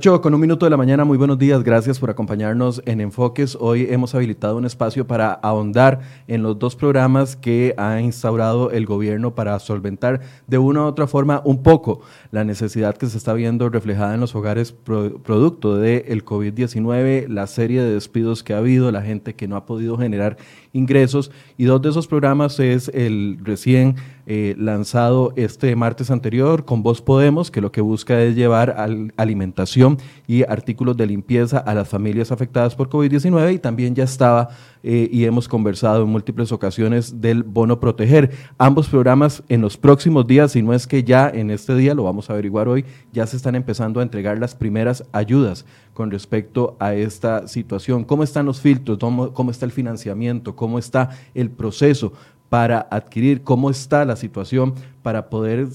8 con un minuto de la mañana, muy buenos días, gracias por acompañarnos en Enfoques. Hoy hemos habilitado un espacio para ahondar en los dos programas que ha instaurado el gobierno para solventar de una u otra forma un poco la necesidad que se está viendo reflejada en los hogares producto del COVID-19, la serie de despidos que ha habido, la gente que no ha podido generar ingresos y dos de esos programas es el recién eh, lanzado este martes anterior con Voz Podemos, que lo que busca es llevar alimentación y artículos de limpieza a las familias afectadas por COVID-19 y también ya estaba eh, y hemos conversado en múltiples ocasiones del bono proteger. Ambos programas en los próximos días, si no es que ya en este día, lo vamos a averiguar hoy, ya se están empezando a entregar las primeras ayudas con respecto a esta situación. ¿Cómo están los filtros? ¿Cómo, está el financiamiento? ¿Cómo está el proceso? Para adquirir cómo está la situación, para poder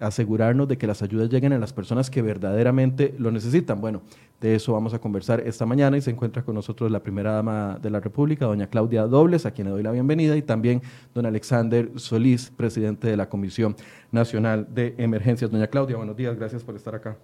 asegurarnos de que las ayudas lleguen a las personas que verdaderamente lo necesitan. Bueno, de eso vamos a conversar esta mañana y se encuentra con nosotros la primera dama de la República, doña Claudia Dobles, a quien le doy la bienvenida, y también don Alexander Solís, presidente de la Comisión Nacional de Emergencias. Doña Claudia, buenos días, gracias por estar acá.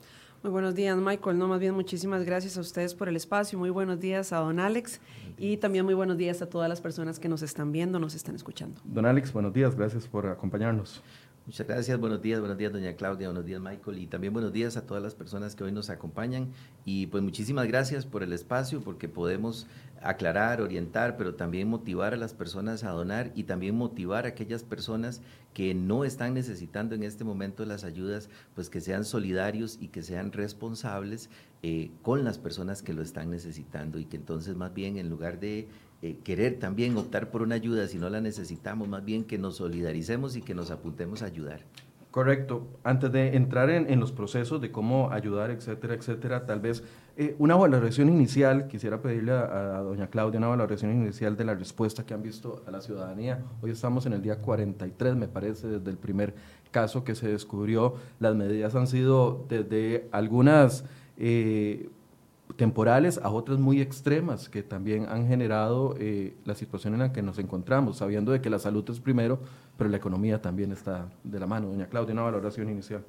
Muy buenos días, Michael. No, más bien muchísimas gracias a ustedes por el espacio. Muy buenos días a don Alex y también muy buenos días a todas las personas que nos están viendo, nos están escuchando. Don Alex, buenos días. Gracias por acompañarnos. Muchas gracias, buenos días, buenos días doña Claudia, buenos días Michael y también buenos días a todas las personas que hoy nos acompañan y pues muchísimas gracias por el espacio porque podemos aclarar, orientar, pero también motivar a las personas a donar y también motivar a aquellas personas que no están necesitando en este momento las ayudas, pues que sean solidarios y que sean responsables eh, con las personas que lo están necesitando y que entonces más bien en lugar de eh, querer también optar por una ayuda si no la necesitamos, más bien que nos solidaricemos y que nos apuntemos a ayudar. Correcto. Antes de entrar en, los procesos de cómo ayudar, etcétera, etcétera, tal vez eh, una valoración inicial, quisiera pedirle a, doña Claudia una valoración inicial de la respuesta que han visto a la ciudadanía. Hoy estamos en el día 43, me parece, desde el primer caso que se descubrió. Las medidas han sido desde algunas... Eh, temporales a otras muy extremas que también han generado eh, la situación en la que nos encontramos, sabiendo de que la salud es primero, pero la economía también está de la mano. Doña Claudia, una valoración inicial.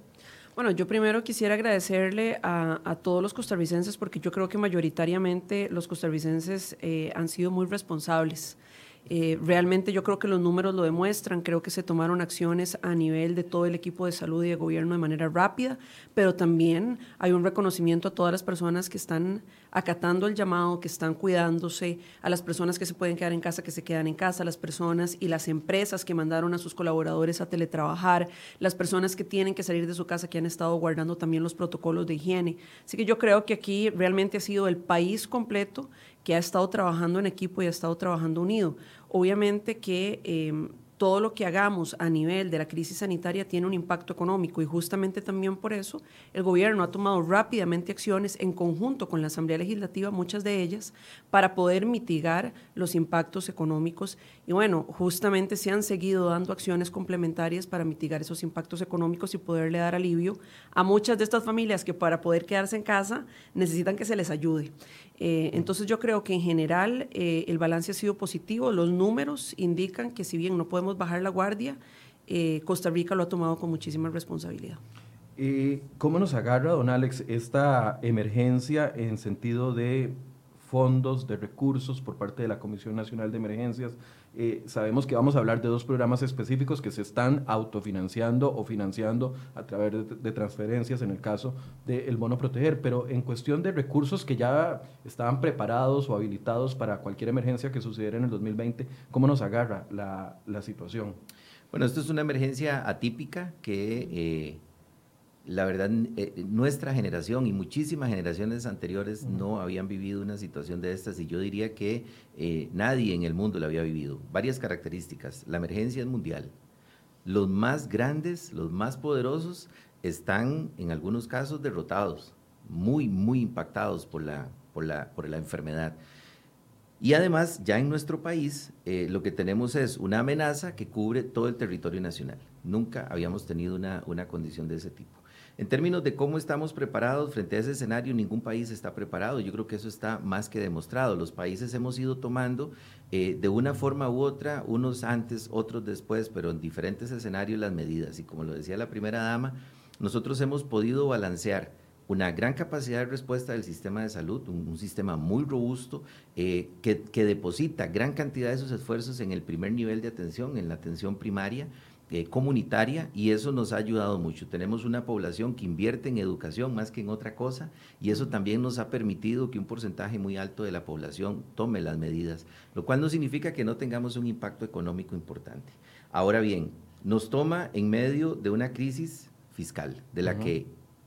Bueno, yo primero quisiera agradecerle a, todos los costarricenses porque yo creo que mayoritariamente los costarricenses eh, han sido muy responsables eh, realmente yo creo que los números lo demuestran, creo que se tomaron acciones a nivel de todo el equipo de salud y de gobierno de manera rápida, pero también hay un reconocimiento a todas las personas que están acatando el llamado, que están cuidándose, a las personas que se pueden quedar en casa, que se quedan en casa, las personas y las empresas que mandaron a sus colaboradores a teletrabajar, las personas que tienen que salir de su casa, que han estado guardando también los protocolos de higiene. Así que yo creo que aquí realmente ha sido el país completo que ha estado trabajando en equipo y ha estado trabajando unido. Obviamente que em, todo lo que hagamos a nivel de la crisis sanitaria tiene un impacto económico y justamente también por eso el gobierno ha tomado rápidamente acciones en conjunto con la Asamblea Legislativa, muchas de ellas, para poder mitigar los impactos económicos. Y bueno, justamente se han seguido dando acciones complementarias para mitigar esos impactos económicos y poderle dar alivio a muchas de estas familias que para poder quedarse en casa necesitan que se les ayude. Eh, entonces yo creo que en general eh, el balance ha sido positivo, los números indican que si bien no podemos bajar la guardia, eh, Costa Rica lo ha tomado con muchísima responsabilidad. ¿Cómo nos agarra, don Alex, esta emergencia en sentido de fondos, de recursos por parte de la Comisión Nacional de Emergencias. Eh, sabemos que vamos a hablar de dos programas específicos que se están autofinanciando o financiando a través de, transferencias en el caso del bono proteger, pero en cuestión de recursos que ya estaban preparados o habilitados para cualquier emergencia que sucediera en el 2020, ¿cómo nos agarra la, la situación? Bueno, esto es una emergencia atípica que... Eh, la verdad, eh, nuestra generación y muchísimas generaciones anteriores no habían vivido una situación de estas y yo diría que eh, nadie en el mundo la había vivido. Varias características. La emergencia es mundial. Los más grandes, los más poderosos, están en algunos casos derrotados, muy, muy impactados por la, por la, por la enfermedad. Y además, ya en nuestro país, eh, lo que tenemos es una amenaza que cubre todo el territorio nacional. Nunca habíamos tenido una, una condición de ese tipo. En términos de cómo estamos preparados frente a ese escenario, ningún país está preparado. Yo creo que eso está más que demostrado. Los países hemos ido tomando eh, de una forma u otra, unos antes, otros después, pero en diferentes escenarios las medidas. Y como lo decía la primera dama, nosotros hemos podido balancear una gran capacidad de respuesta del sistema de salud, un, sistema muy robusto eh, que, que, deposita gran cantidad de sus esfuerzos en el primer nivel de atención, en la atención primaria, eh, comunitaria y eso nos ha ayudado mucho. Tenemos una población que invierte en educación más que en otra cosa y eso también nos ha permitido que un porcentaje muy alto de la población tome las medidas, lo cual no significa que no tengamos un impacto económico importante. Ahora bien, nos toma en medio de una crisis fiscal de la que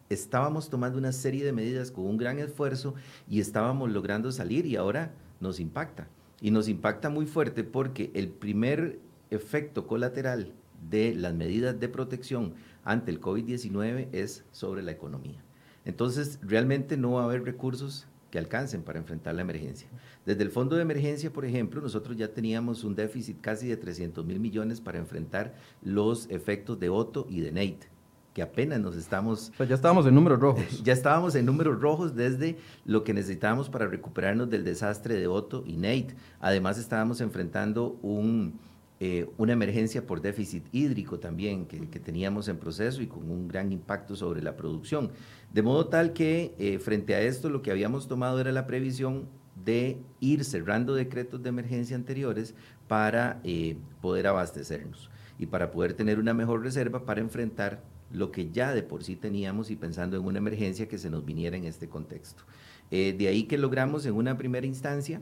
estábamos tomando una serie de medidas con un gran esfuerzo y estábamos logrando salir y ahora nos impacta. Y nos impacta muy fuerte porque el primer efecto colateral de las medidas de protección ante el COVID-19 es sobre la economía. Entonces, realmente no va a haber recursos que alcancen para enfrentar la emergencia. Desde el fondo de emergencia, por ejemplo, nosotros ya teníamos un déficit casi de 300 mil millones para enfrentar los efectos de Otto y de Nate, que apenas nos estamos... ya estábamos en números rojos. Ya estábamos en números rojos desde lo que necesitábamos para recuperarnos del desastre de Otto y Nate. Además, estábamos enfrentando un eh, una emergencia por déficit hídrico también que, teníamos en proceso y con un gran impacto sobre la producción. De modo tal que eh, frente a esto lo que habíamos tomado era la previsión de ir cerrando decretos de emergencia anteriores para eh, poder abastecernos y para poder tener una mejor reserva para enfrentar lo que ya de por sí teníamos y pensando en una emergencia que se nos viniera en este contexto. de ahí que logramos en una primera instancia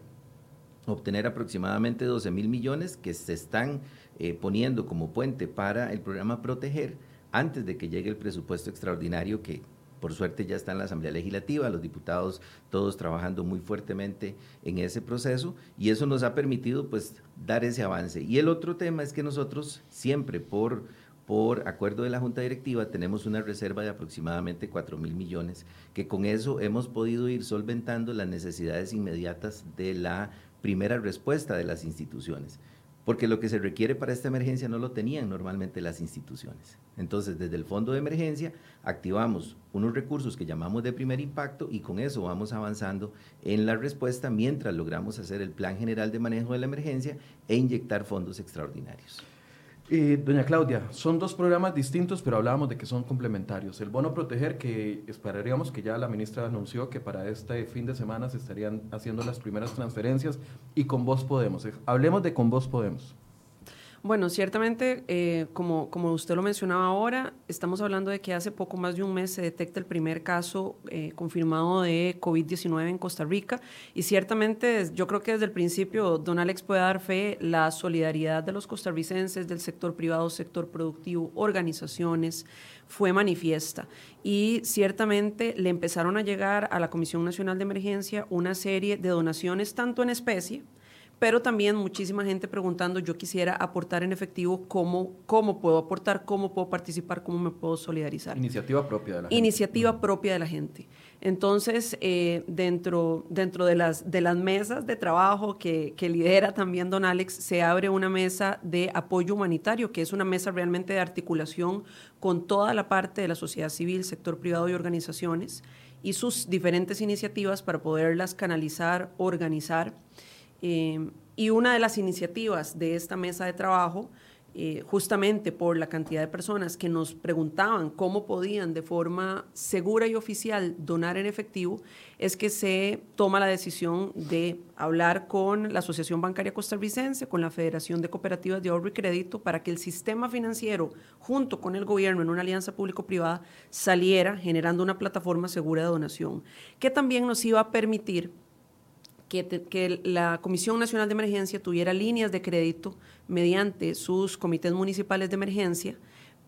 obtener aproximadamente 12 mil millones que se están eh, poniendo como puente para el programa Proteger antes de que llegue el presupuesto extraordinario que por suerte ya está en la Asamblea Legislativa, los diputados todos trabajando muy fuertemente en ese proceso y eso nos ha permitido pues dar ese avance. Y el otro tema es que nosotros siempre por por acuerdo de la Junta Directiva tenemos una reserva de aproximadamente 4 mil millones, que con eso hemos podido ir solventando las necesidades inmediatas de la primera respuesta de las instituciones, porque lo que se requiere para esta emergencia no lo tenían normalmente las instituciones. Entonces, desde el fondo de emergencia activamos unos recursos que llamamos de primer impacto y con eso vamos avanzando en la respuesta mientras logramos hacer el plan general de manejo de la emergencia e inyectar fondos extraordinarios doña Claudia, son dos programas distintos, pero hablábamos de que son complementarios. El bono proteger, que esperaríamos que ya la ministra anunció que para este fin de semana se estarían haciendo las primeras transferencias, y con vos podemos. Hablemos de con vos podemos. Bueno, ciertamente, eh, como, como usted lo mencionaba ahora, estamos hablando de que hace poco más de un mes se detecta el primer caso eh, confirmado de COVID-19 en Costa Rica. Y ciertamente yo creo que desde el principio don Alex puede dar fe la solidaridad de los costarricenses, del sector privado, sector productivo, organizaciones, fue manifiesta. Y ciertamente le empezaron a llegar a la Comisión Nacional de Emergencia una serie de donaciones tanto en especie, pero también muchísima gente preguntando, yo quisiera aportar en efectivo, ¿cómo, cómo puedo aportar, cómo puedo participar, cómo me puedo solidarizar? Iniciativa propia de la gente. Iniciativa propia de la gente. Entonces, eh, dentro, dentro de, las, de las mesas de trabajo que, que, lidera también don Alex, se abre una mesa de apoyo humanitario, que es una mesa realmente de articulación con toda la parte de la sociedad civil, sector privado y organizaciones, y sus diferentes iniciativas para poderlas canalizar, organizar Em, y una de las iniciativas de esta mesa de trabajo, eh, justamente por la cantidad de personas que nos preguntaban cómo podían de forma segura y oficial donar en efectivo, es que se toma la decisión de hablar con la Asociación Bancaria Costarricense, con la Federación de Cooperativas de Ahorro y Crédito, para que el sistema financiero, junto con el gobierno en una alianza público-privada, saliera generando una plataforma segura de donación, que también nos iba a permitir que, la Comisión Nacional de Emergencia tuviera líneas de crédito mediante sus comités municipales de emergencia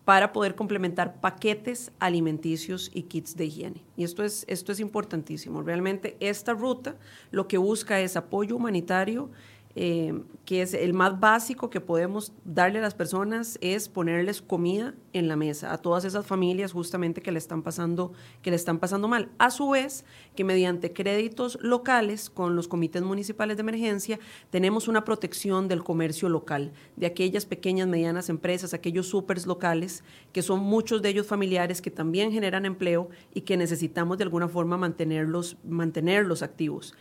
para poder complementar paquetes alimenticios y kits de higiene. Y esto es, esto es importantísimo. Realmente esta ruta lo que busca es apoyo humanitario eh, que es el más básico que podemos darle a las personas es ponerles comida en la mesa a todas esas familias justamente que le están pasando que le están pasando mal. A su vez que mediante créditos locales con los comités municipales de emergencia tenemos una protección del comercio local de aquellas pequeñas medianas empresas aquellos supers locales que son muchos de ellos familiares que también generan empleo y que necesitamos de alguna forma mantenerlos mantenerlos activos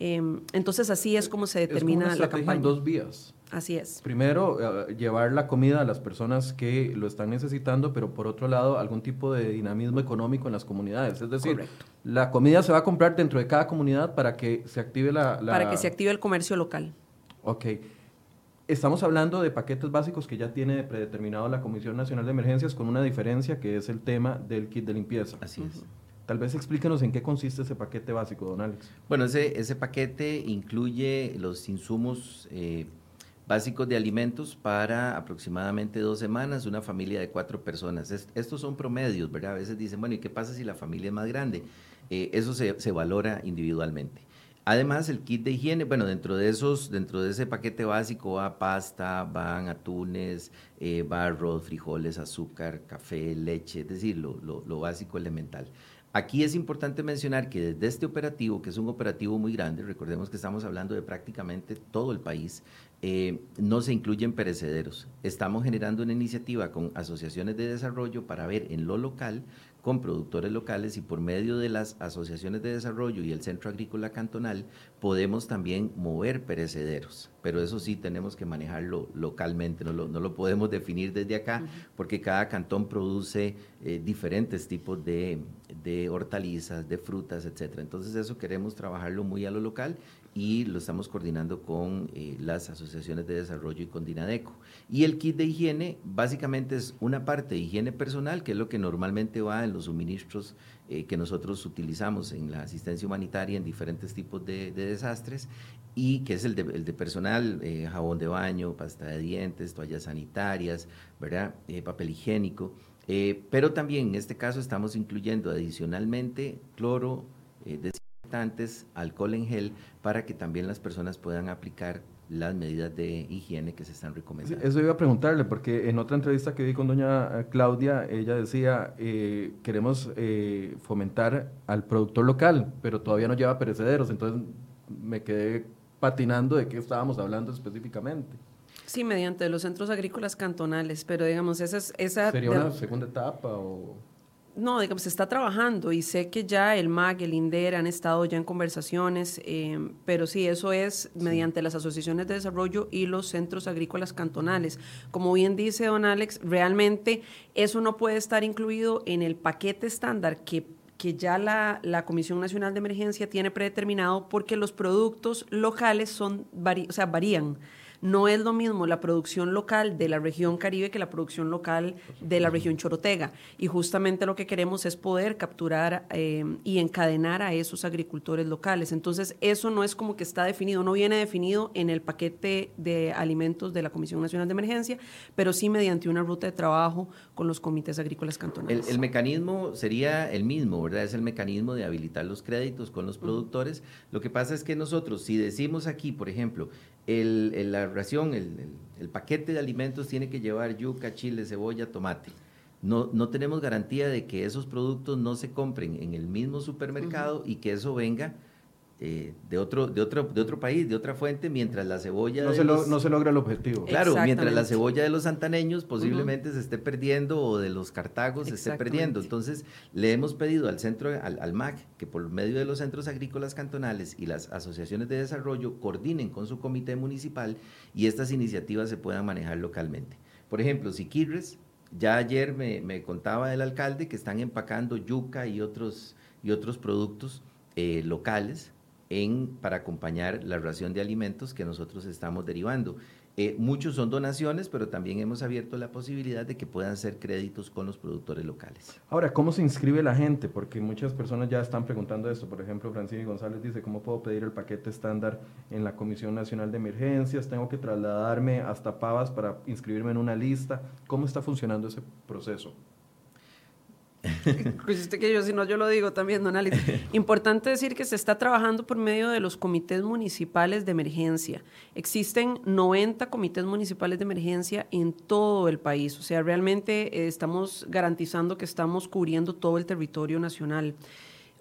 Em, entonces así es como se determina la campaña. dos vías. Así es. Primero, eh, llevar la comida a las personas que lo están necesitando, pero por otro lado, algún tipo de dinamismo económico en las comunidades. Es decir, la comida se va a comprar dentro de cada comunidad para que se active la, Para que se active el comercio local. Ok. Estamos hablando de paquetes básicos que ya tiene predeterminado la Comisión Nacional de Emergencias con una diferencia que es el tema del kit de limpieza. Así es. Tal vez explíquenos en qué consiste ese paquete básico, don Alex. Bueno, ese, ese paquete incluye los insumos eh, básicos de alimentos para aproximadamente dos semanas, una familia de cuatro personas. estos son promedios, ¿verdad? A veces dicen, bueno, ¿y qué pasa si la familia es más grande? Eh, eso se, se, valora individualmente. Además, el kit de higiene, bueno, dentro de esos, dentro de ese paquete básico va pasta, van atunes, eh, va arroz, frijoles, azúcar, café, leche, es decir, lo, lo básico elemental. Aquí es importante mencionar que desde este operativo, que es un operativo muy grande, recordemos que estamos hablando de prácticamente todo el país, eh, no se incluyen perecederos. Estamos generando una iniciativa con asociaciones de desarrollo para ver en lo local con productores locales y por medio de las asociaciones de desarrollo y el Centro Agrícola Cantonal podemos también mover perecederos, pero eso sí tenemos que manejarlo localmente, no lo, no lo podemos definir desde acá porque cada cantón produce eh, diferentes tipos de, de hortalizas, de frutas, etc. Entonces eso queremos trabajarlo muy a lo local y lo estamos coordinando con eh, las asociaciones de desarrollo y con Dinadeco. Y el kit de higiene básicamente es una parte de higiene personal, que es lo que normalmente va en los suministros eh, que nosotros utilizamos en la asistencia humanitaria en diferentes tipos de, desastres, y que es el de, personal, eh, jabón de baño, pasta de dientes, toallas sanitarias, ¿verdad? papel higiénico. pero también en este caso estamos incluyendo adicionalmente cloro, alcohol en gel, para que también las personas puedan aplicar las medidas de higiene que se están recomendando. Eso iba a preguntarle, porque en otra entrevista que vi con doña eh, Claudia, ella decía, eh, queremos eh, fomentar al productor local, pero todavía no lleva perecederos, entonces me quedé patinando de qué estábamos hablando específicamente. Sí, mediante los centros agrícolas cantonales, pero digamos, esa es... Esa ¿Sería una segunda etapa o...? No, digamos, se está trabajando y sé que ya el MAG, el INDER han estado ya en conversaciones, em, pero sí, eso es mediante las asociaciones de desarrollo y los centros agrícolas cantonales. Como bien dice don Alex, realmente eso no puede estar incluido en el paquete estándar que que ya la, la, Comisión Nacional de Emergencia tiene predeterminado porque los productos locales son o sea, varían. No es lo mismo la producción local de la región Caribe que la producción local de la región Chorotega. Y justamente lo que queremos es poder capturar eh, y encadenar a esos agricultores locales. Entonces, eso no es como que está definido, no viene definido en el paquete de alimentos de la Comisión Nacional de Emergencia, pero sí mediante una ruta de trabajo con los comités agrícolas cantonales. El, mecanismo sería el mismo, ¿verdad? Es el mecanismo de habilitar los créditos con los productores. Lo que pasa es que nosotros, si decimos aquí, por ejemplo, el, la ración, el, paquete de alimentos tiene que llevar yuca, chile, cebolla, tomate. No, no tenemos garantía de que esos productos no se compren en el mismo supermercado y que eso venga eh, de, otro, de, otro, de otro país, de otra fuente, mientras la cebolla... No, se, no se logra el objetivo. Claro, mientras la cebolla de los santaneños posiblemente se esté perdiendo o de los cartagos se esté perdiendo. Entonces, le hemos pedido al centro, al, al, MAC, que por medio de los centros agrícolas cantonales y las asociaciones de desarrollo coordinen con su comité municipal y estas iniciativas se puedan manejar localmente. Por ejemplo, si Siquirres, ya ayer me, me contaba el alcalde que están empacando yuca y otros, y otros productos eh, locales en, para acompañar la ración de alimentos que nosotros estamos derivando. Eh, muchos son donaciones, pero también hemos abierto la posibilidad de que puedan ser créditos con los productores locales. Ahora, ¿cómo se inscribe la gente? Porque muchas personas ya están preguntando esto. Por ejemplo, Francisco González dice, ¿cómo puedo pedir el paquete estándar en la Comisión Nacional de Emergencias? ¿Tengo que trasladarme hasta Pavas para inscribirme en una lista? ¿Cómo está funcionando ese proceso? Pues que yo, si no, yo lo digo también, don Alex. Importante decir que se está trabajando por medio de los comités municipales de emergencia. Existen 90 comités municipales de emergencia en todo el país. O sea, realmente eh, estamos garantizando que estamos cubriendo todo el territorio nacional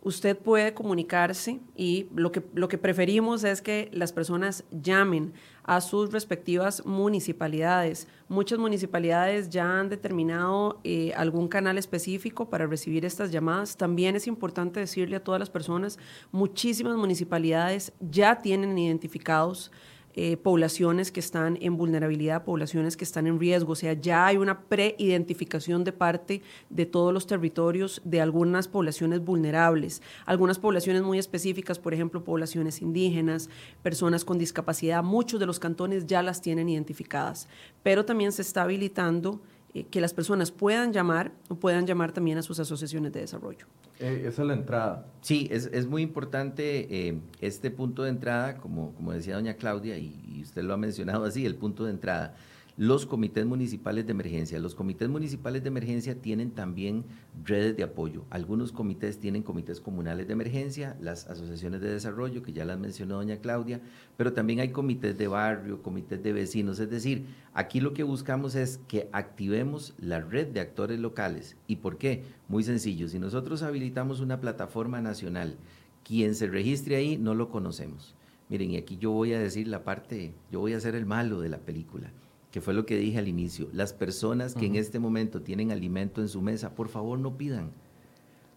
usted puede comunicarse y lo que, lo que preferimos es que las personas llamen a sus respectivas municipalidades. Muchas municipalidades ya han determinado eh, algún canal específico para recibir estas llamadas. También es importante decirle a todas las personas, muchísimas municipalidades ya tienen identificados eh, poblaciones que están en vulnerabilidad, poblaciones que están en riesgo. O sea, ya hay una pre-identificación de parte de todos los territorios de algunas poblaciones vulnerables, algunas poblaciones muy específicas, por ejemplo, poblaciones indígenas, personas con discapacidad. Muchos de los cantones ya las tienen identificadas, pero también se está habilitando que las personas puedan llamar o puedan llamar también a sus asociaciones de desarrollo. Eh, esa es la entrada. Sí, es, es muy importante eh, este punto de entrada, como, como decía doña Claudia, y, y, usted lo ha mencionado así, el punto de entrada los comités municipales de emergencia. Los comités municipales de emergencia tienen también redes de apoyo. Algunos comités tienen comités comunales de emergencia, las asociaciones de desarrollo, que ya las mencionó doña Claudia, pero también hay comités de barrio, comités de vecinos. Es decir, aquí lo que buscamos es que activemos la red de actores locales. ¿Y por qué? Muy sencillo, si nosotros habilitamos una plataforma nacional, quien se registre ahí no lo conocemos. Miren, y aquí yo voy a decir la parte, yo voy a ser el malo de la película que fue lo que dije al inicio, las personas que en este momento tienen alimento en su mesa, por favor no pidan,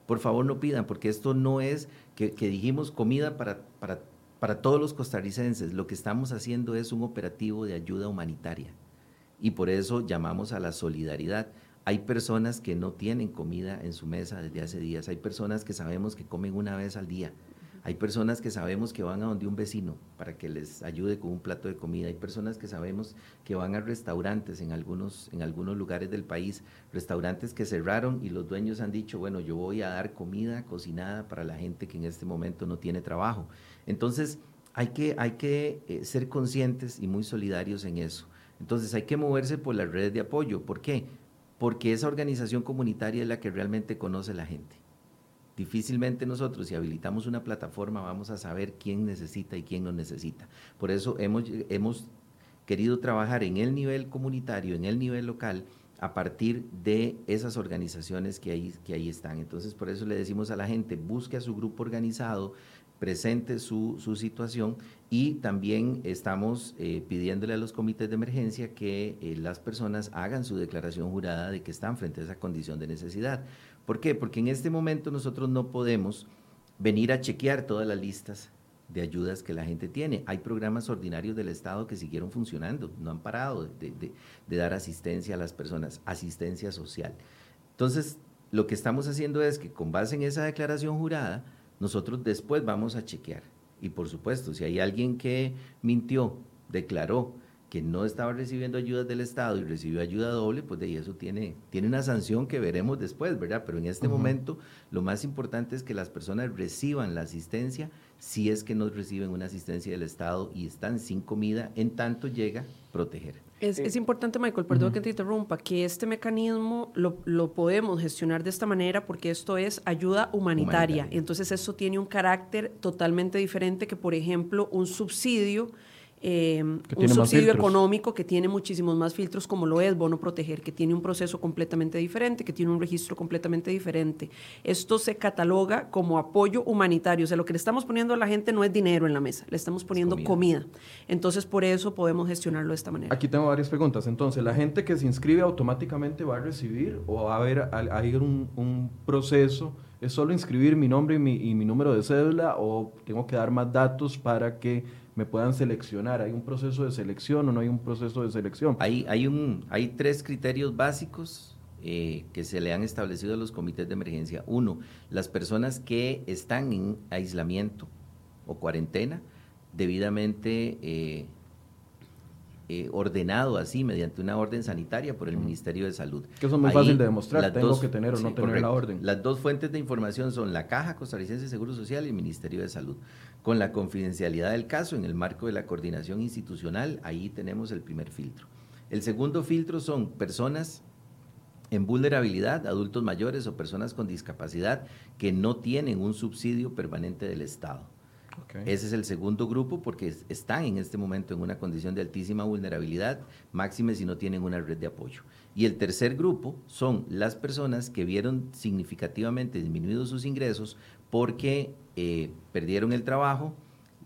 por favor no pidan, porque esto no es que, que dijimos comida para, para, para todos los costarricenses, lo que estamos haciendo es un operativo de ayuda humanitaria. Y por eso llamamos a la solidaridad. Hay personas que no tienen comida en su mesa desde hace días, hay personas que sabemos que comen una vez al día, hay personas que sabemos que van a donde un vecino para que les ayude con un plato de comida. Hay personas que sabemos que van a restaurantes en algunos, en algunos lugares del país, restaurantes que cerraron y los dueños han dicho, bueno, yo voy a dar comida cocinada para la gente que en este momento no tiene trabajo. Entonces, hay que, hay que eh, ser conscientes y muy solidarios en eso. Entonces, hay que moverse por las redes de apoyo. ¿Por qué? Porque esa organización comunitaria es la que realmente conoce a la gente. Difícilmente nosotros, si habilitamos una plataforma, vamos a saber quién necesita y quién no necesita. Por eso hemos, hemos querido trabajar en el nivel comunitario, en el nivel local, a partir de esas organizaciones que ahí, que ahí están. Entonces, por eso le decimos a la gente, busque a su grupo organizado, presente su, su situación y también estamos eh, pidiéndole a los comités de emergencia que eh, las personas hagan su declaración jurada de que están frente a esa condición de necesidad. ¿Por qué? Porque en este momento nosotros no podemos venir a chequear todas las listas de ayudas que la gente tiene. Hay programas ordinarios del Estado que siguieron funcionando, no han parado de, de, dar asistencia a las personas, asistencia social. Entonces, lo que estamos haciendo es que con base en esa declaración jurada, nosotros después vamos a chequear. Y por supuesto, si hay alguien que mintió, declaró que no estaba recibiendo ayudas del Estado y recibió ayuda doble, pues de ahí eso tiene, tiene una sanción que veremos después, ¿verdad? Pero en este uh -huh. momento lo más importante es que las personas reciban la asistencia si es que no reciben una asistencia del Estado y están sin comida, en tanto llega proteger. Es, es importante, Michael, perdón uh -huh. que te interrumpa, que este mecanismo lo, lo, podemos gestionar de esta manera porque esto es ayuda humanitaria. humanitaria. Entonces eso tiene un carácter totalmente diferente que, por ejemplo, un subsidio eh, un subsidio económico que tiene muchísimos más filtros como lo es Bono Proteger, que tiene un proceso completamente diferente, que tiene un registro completamente diferente. Esto se cataloga como apoyo humanitario, o sea, lo que le estamos poniendo a la gente no es dinero en la mesa, le estamos poniendo comida. comida. Entonces, por eso podemos gestionarlo de esta manera. Aquí tengo varias preguntas. Entonces, ¿la gente que se inscribe automáticamente va a recibir o va a haber, a, a ir un, un proceso? ¿Es solo inscribir mi nombre y mi, y mi número de cédula o tengo que dar más datos para que me puedan seleccionar? ¿Hay un proceso de selección o no hay un proceso de selección? Hay, hay, un, hay tres criterios básicos eh, que se le han establecido a los comités de emergencia. Uno, las personas que están en aislamiento o cuarentena debidamente eh, eh, ordenado así mediante una orden sanitaria por el Ministerio de Salud. Que eso es muy Ahí, fácil de demostrar, tengo dos, que tener o no tener correcto. la orden. Las dos fuentes de información son la Caja Costarricense de Seguro Social y el Ministerio de Salud. Con la confidencialidad del caso, en el marco de la coordinación institucional, ahí tenemos el primer filtro. El segundo filtro son personas en vulnerabilidad, adultos mayores o personas con discapacidad que no tienen un subsidio permanente del Estado. Ese es el segundo grupo porque están en este momento en una condición de altísima vulnerabilidad, máxime si no tienen una red de apoyo. Y el tercer grupo son las personas que vieron significativamente disminuidos sus ingresos porque eh, perdieron el trabajo,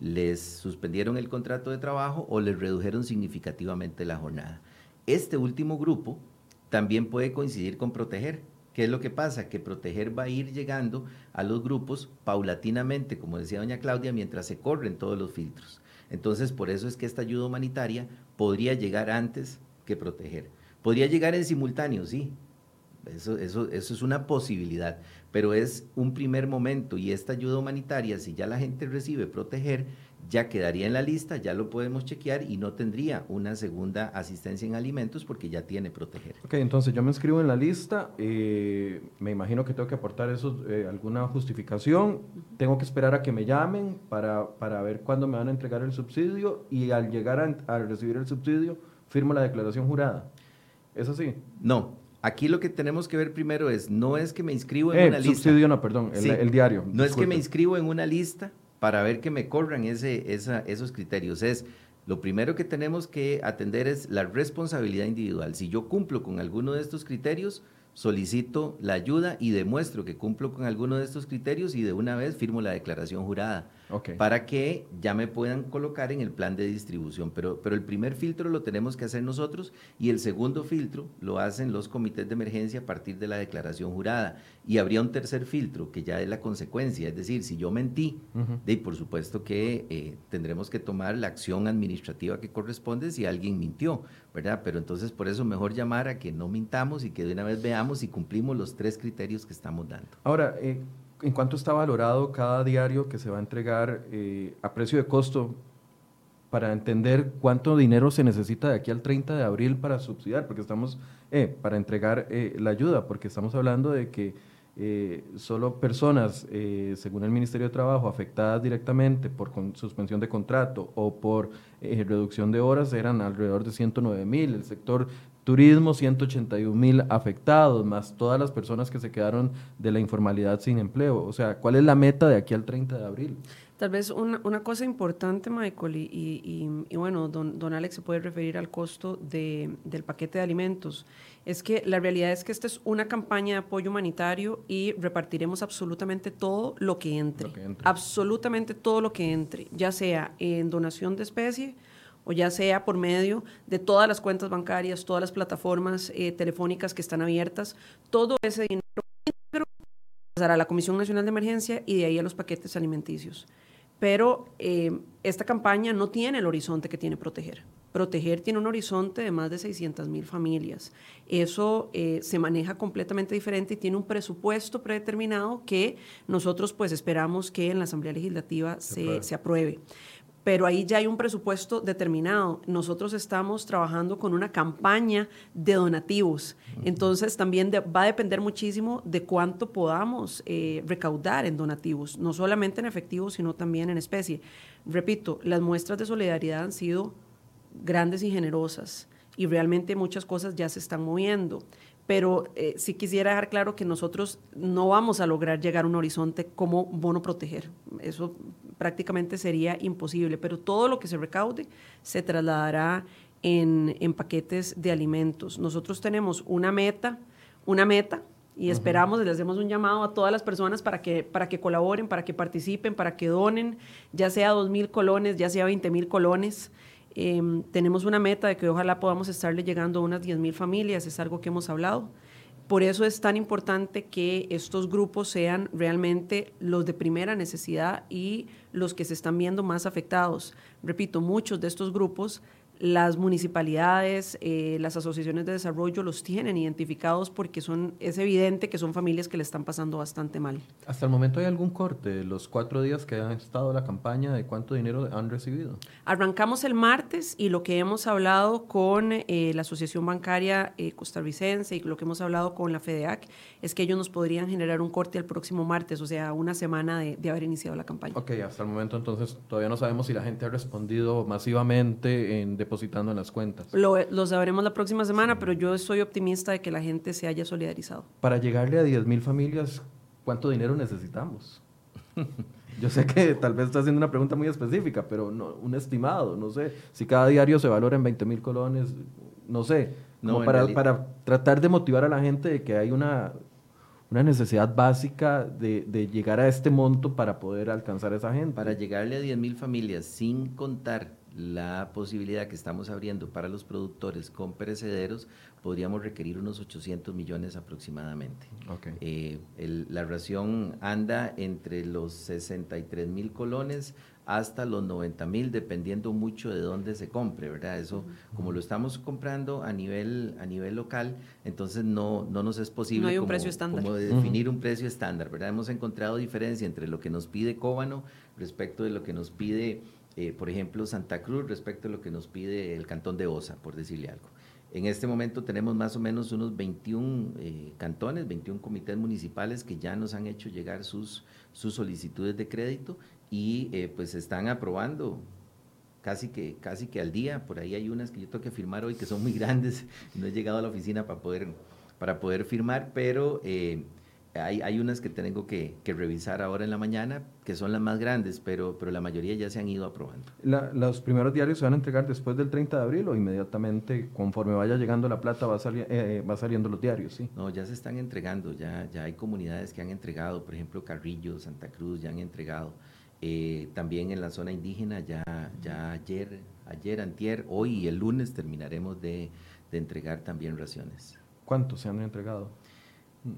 les suspendieron el contrato de trabajo o les redujeron significativamente la jornada. Este último grupo también puede coincidir con proteger. ¿Qué es lo que pasa? Que proteger va a ir llegando a los grupos paulatinamente, como decía doña Claudia, mientras se corren todos los filtros. Entonces, por eso es que esta ayuda humanitaria podría llegar antes que proteger. Podría llegar en simultáneo, sí. Eso, eso, es una posibilidad, pero es un primer momento y esta ayuda humanitaria, si ya la gente recibe proteger, ya quedaría en la lista, ya lo podemos chequear y no tendría una segunda asistencia en alimentos porque ya tiene proteger. Ok, entonces yo me inscribo en la lista, eh, me imagino que tengo que aportar eso, eh, alguna justificación, tengo que esperar a que me llamen para, para ver cuándo me van a entregar el subsidio y al llegar a, recibir el subsidio firmo la declaración jurada. ¿Es así? No, Aquí lo que tenemos que ver primero es, no es que me inscribo en eh, una lista. Subsidio no, perdón, el, diario. No es que me inscribo en una lista para ver que me corran ese, esos criterios. Es lo primero que tenemos que atender es la responsabilidad individual. Si yo cumplo con alguno de estos criterios, solicito la ayuda y demuestro que cumplo con alguno de estos criterios y de una vez firmo la declaración jurada para que ya me puedan colocar en el plan de distribución. Pero, pero el primer filtro lo tenemos que hacer nosotros y el segundo filtro lo hacen los comités de emergencia a partir de la declaración jurada. Y habría un tercer filtro que ya es la consecuencia, es decir, si yo mentí, y por supuesto que eh, tendremos que tomar la acción administrativa que corresponde si alguien mintió, ¿verdad? Pero entonces por eso mejor llamar a que no mintamos y que de una vez veamos si cumplimos los tres criterios que estamos dando. Ahora, eh, ¿en cuánto está valorado cada diario que se va a entregar eh, a precio de costo para entender cuánto dinero se necesita de aquí al 30 de abril para subsidiar? Porque estamos, eh, para entregar la ayuda, porque estamos hablando de que solo personas, según el Ministerio de Trabajo, afectadas directamente por suspensión de contrato o por reducción de horas eran alrededor de 109 mil. El sector Turismo, 181 mil afectados, más todas las personas que se quedaron de la informalidad sin empleo. O sea, ¿cuál es la meta de aquí al 30 de abril? Tal vez una, una cosa importante, Michael, y, y, y, bueno, don, don, Alex se puede referir al costo de, del paquete de alimentos, es que la realidad es que esta es una campaña de apoyo humanitario y repartiremos absolutamente todo lo que entre, lo que entre. absolutamente todo lo que entre, ya sea en donación de especie, o ya sea por medio de todas las cuentas bancarias, todas las plataformas eh, telefónicas que están abiertas, todo ese dinero pasará a la Comisión Nacional de Emergencia y de ahí a los paquetes alimenticios. Pero eh, esta campaña no tiene el horizonte que tiene Proteger. Proteger tiene un horizonte de más de 600 mil familias. Eso eh, se maneja completamente diferente y tiene un presupuesto predeterminado que nosotros pues esperamos que en la Asamblea Legislativa se, se apruebe pero ahí ya hay un presupuesto determinado. Nosotros estamos trabajando con una campaña de donativos, entonces también va a depender muchísimo de cuánto podamos eh, recaudar en donativos, no solamente en efectivo, sino también en especie. Repito, las muestras de solidaridad han sido grandes y generosas y realmente muchas cosas ya se están moviendo pero eh, sí quisiera dejar claro que nosotros no vamos a lograr llegar a un horizonte como bono proteger. Eso prácticamente sería imposible, pero todo lo que se recaude se trasladará en, paquetes de alimentos. Nosotros tenemos una meta, una meta, y esperamos, les hacemos un llamado a todas las personas para que, para que colaboren, para que participen, para que donen, ya sea dos mil colones, ya sea 20 mil colones. Em, tenemos una meta de que ojalá podamos estarle llegando a unas 10 mil familias, es algo que hemos hablado. Por eso es tan importante que estos grupos sean realmente los de primera necesidad y los que se están viendo más afectados. Repito, muchos de estos grupos las municipalidades, eh, las asociaciones de desarrollo los tienen identificados porque son, es evidente que son familias que le están pasando bastante mal. ¿Hasta el momento hay algún corte? ¿Los cuatro días que han estado la campaña de cuánto dinero han recibido? Arrancamos el martes y lo que hemos hablado con eh, la Asociación Bancaria eh, Costarricense y lo que hemos hablado con la FEDEAC es que ellos nos podrían generar un corte el próximo martes, o sea, una semana de, de haber iniciado la campaña. Ok, hasta el momento entonces todavía no sabemos si la gente ha respondido masivamente en depositando en las cuentas. Lo, sabremos la próxima semana, pero yo soy optimista de que la gente se haya solidarizado. Para llegarle a 10 mil familias, ¿cuánto dinero necesitamos? Yo sé que tal vez está haciendo una pregunta muy específica, pero no, un estimado, no sé. Si cada diario se valora en 20 mil colones, no sé. para, para, tratar de motivar a la gente de que hay una, una necesidad básica de, de, llegar a este monto para poder alcanzar a esa gente. Para llegarle a 10 mil familias sin contar la posibilidad que estamos abriendo para los productores con perecederos, podríamos requerir unos 800 millones aproximadamente. Eh, la ración anda entre los 63 mil colones hasta los 90 mil, dependiendo mucho de dónde se compre, ¿verdad? Eso, como lo estamos comprando a nivel, a nivel local, entonces no, no nos es posible como, precio definir un precio estándar, ¿verdad? Hemos encontrado diferencia entre lo que nos pide Cóbano respecto de lo que nos pide, eh, por ejemplo, Santa Cruz respecto a lo que nos pide el Cantón de Osa, por decirle algo. En este momento tenemos más o menos unos 21 eh, cantones, 21 comités municipales que ya nos han hecho llegar sus, solicitudes de crédito y eh, pues están aprobando casi que, casi que al día. Por ahí hay unas que yo tengo que firmar hoy que son muy grandes. No he llegado a la oficina para poder, para poder firmar, pero eh, hay, hay, unas que tengo que, que, revisar ahora en la mañana, que son las más grandes, pero, pero la mayoría ya se han ido aprobando. ¿Los primeros diarios se van a entregar después del 30 de abril o inmediatamente, conforme vaya llegando la plata, va, eh, va saliendo los diarios? ¿sí? No, ya se están entregando, ya, ya hay comunidades que han entregado, por ejemplo, Carrillo, Santa Cruz, ya han entregado. Eh, también en la zona indígena, ya, ya ayer, ayer, antier, hoy y el lunes terminaremos de, entregar también raciones. ¿Cuántos se han entregado?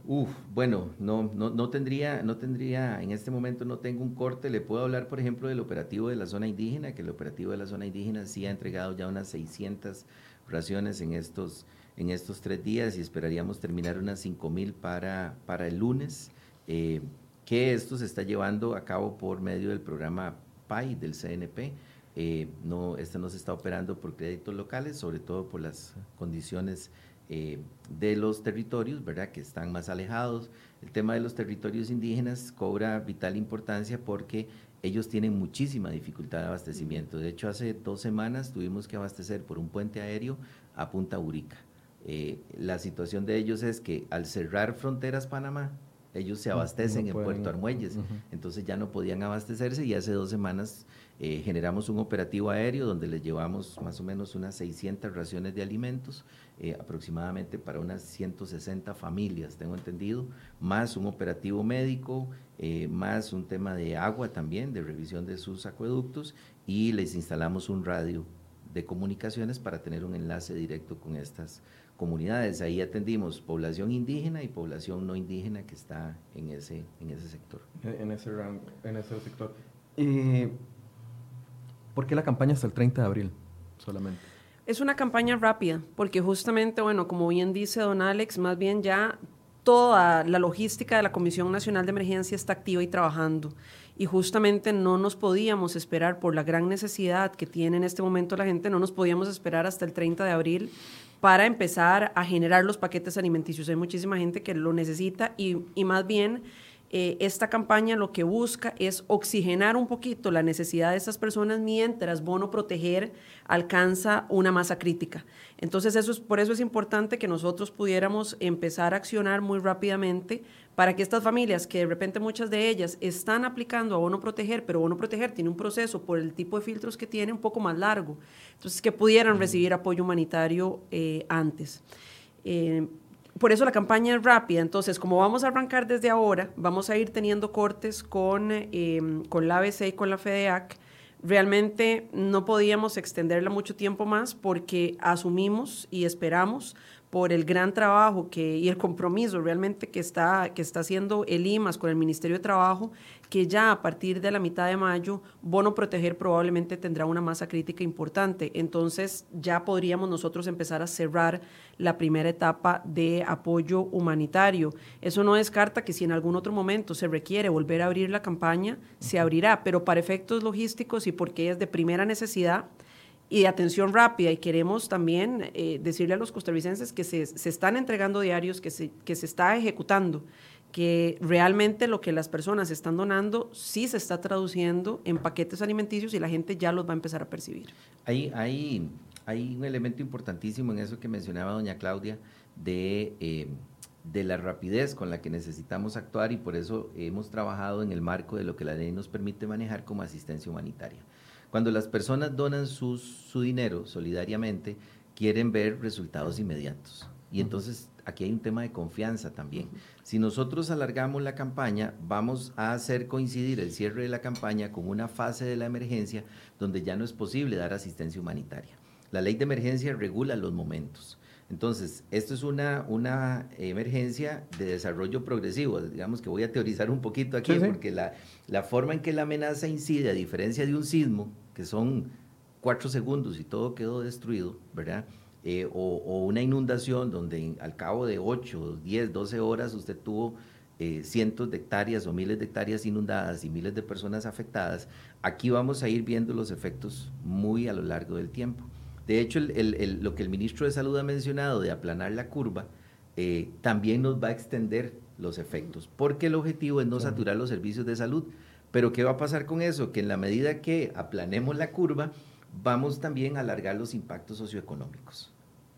Uf, bueno, no, no, no, tendría, no tendría, en este momento no tengo un corte, le puedo hablar, por ejemplo, del operativo de la zona indígena, que el operativo de la zona indígena sí ha entregado ya unas 600 raciones en estos, en estos tres días y esperaríamos terminar unas 5 mil para, para el lunes. Eh, que esto se está llevando a cabo por medio del programa PAI del CNP. Eh, no, este no se está operando por créditos locales, sobre todo por las condiciones eh, de los territorios, ¿verdad? Que están más alejados. El tema de los territorios indígenas cobra vital importancia porque ellos tienen muchísima dificultad de abastecimiento. De hecho, hace dos semanas tuvimos que abastecer por un puente aéreo a Punta Urica. Eh, la situación de ellos es que al cerrar fronteras Panamá, ellos se abastecen en Puerto Armuelles, entonces ya no podían abastecerse y hace dos semanas eh, generamos un operativo aéreo donde les llevamos más o menos unas 600 raciones de alimentos, eh, aproximadamente para unas 160 familias, tengo entendido, más un operativo médico, eh, más un tema de agua también, de revisión de sus acueductos y les instalamos un radio de comunicaciones para tener un enlace directo con estas comunidades. Ahí atendimos población indígena y población no indígena que está en ese, en ese sector. En ese, en ese sector. ¿Y ¿Por qué la campaña hasta el 30 de abril solamente? Es una campaña rápida, porque justamente, bueno, como bien dice don Alex, más bien ya toda la logística de la Comisión Nacional de Emergencia está activa y trabajando. Y justamente no nos podíamos esperar por la gran necesidad que tiene en este momento la gente, no nos podíamos esperar hasta el 30 de abril para empezar a generar los paquetes alimenticios. Hay muchísima gente que lo necesita y, y más bien eh, esta campaña lo que busca es oxigenar un poquito la necesidad de estas personas mientras Bono Proteger alcanza una masa crítica. Entonces, eso es, por eso es importante que nosotros pudiéramos empezar a accionar muy rápidamente para que estas familias, que de repente muchas de ellas están aplicando a Bono Proteger, pero Bono Proteger tiene un proceso por el tipo de filtros que tiene un poco más largo, entonces que pudieran recibir apoyo humanitario eh, antes. Eh, por eso la campaña es rápida. Entonces, como vamos a arrancar desde ahora, vamos a ir teniendo cortes con, eh, con la ABC y con la FEDEAC. Realmente no podíamos extenderla mucho tiempo más porque asumimos y esperamos por el gran trabajo que, y el compromiso realmente que está, que está haciendo el IMAS con el Ministerio de Trabajo, que ya a partir de la mitad de mayo, Bono Proteger probablemente tendrá una masa crítica importante. Entonces ya podríamos nosotros empezar a cerrar la primera etapa de apoyo humanitario. Eso no descarta que si en algún otro momento se requiere volver a abrir la campaña, se abrirá, pero para efectos logísticos y porque es de primera necesidad, y de atención rápida y queremos también eh, decirle a los costarricenses que se, se, están entregando diarios, que se, que se está ejecutando, que realmente lo que las personas están donando sí se está traduciendo en paquetes alimenticios y la gente ya los va a empezar a percibir. Hay, hay, hay un elemento importantísimo en eso que mencionaba doña Claudia de... Eh, de la rapidez con la que necesitamos actuar y por eso hemos trabajado en el marco de lo que la ley nos permite manejar como asistencia humanitaria. Cuando las personas donan su dinero solidariamente, quieren ver resultados inmediatos. Y entonces aquí hay un tema de confianza también. Si nosotros alargamos la campaña, vamos a hacer coincidir el cierre de la campaña con una fase de la emergencia donde ya no es posible dar asistencia humanitaria. La ley de emergencia regula los momentos. Entonces, esto es una, una emergencia de desarrollo progresivo. Digamos que voy a teorizar un poquito aquí, porque la, la forma en que la amenaza incide, a diferencia de un sismo, que son cuatro segundos y todo quedó destruido, ¿verdad? Eh, o, una inundación donde al cabo de 8, 10, 12 horas usted tuvo eh, cientos de hectáreas o miles de hectáreas inundadas y miles de personas afectadas, aquí vamos a ir viendo los efectos muy a lo largo del tiempo. De hecho, lo que el ministro de Salud ha mencionado de aplanar la curva, eh, también nos va a extender los efectos, porque el objetivo es no saturar los servicios de salud. Pero ¿qué va a pasar con eso? Que en la medida que aplanemos la curva, vamos también a alargar los impactos socioeconómicos.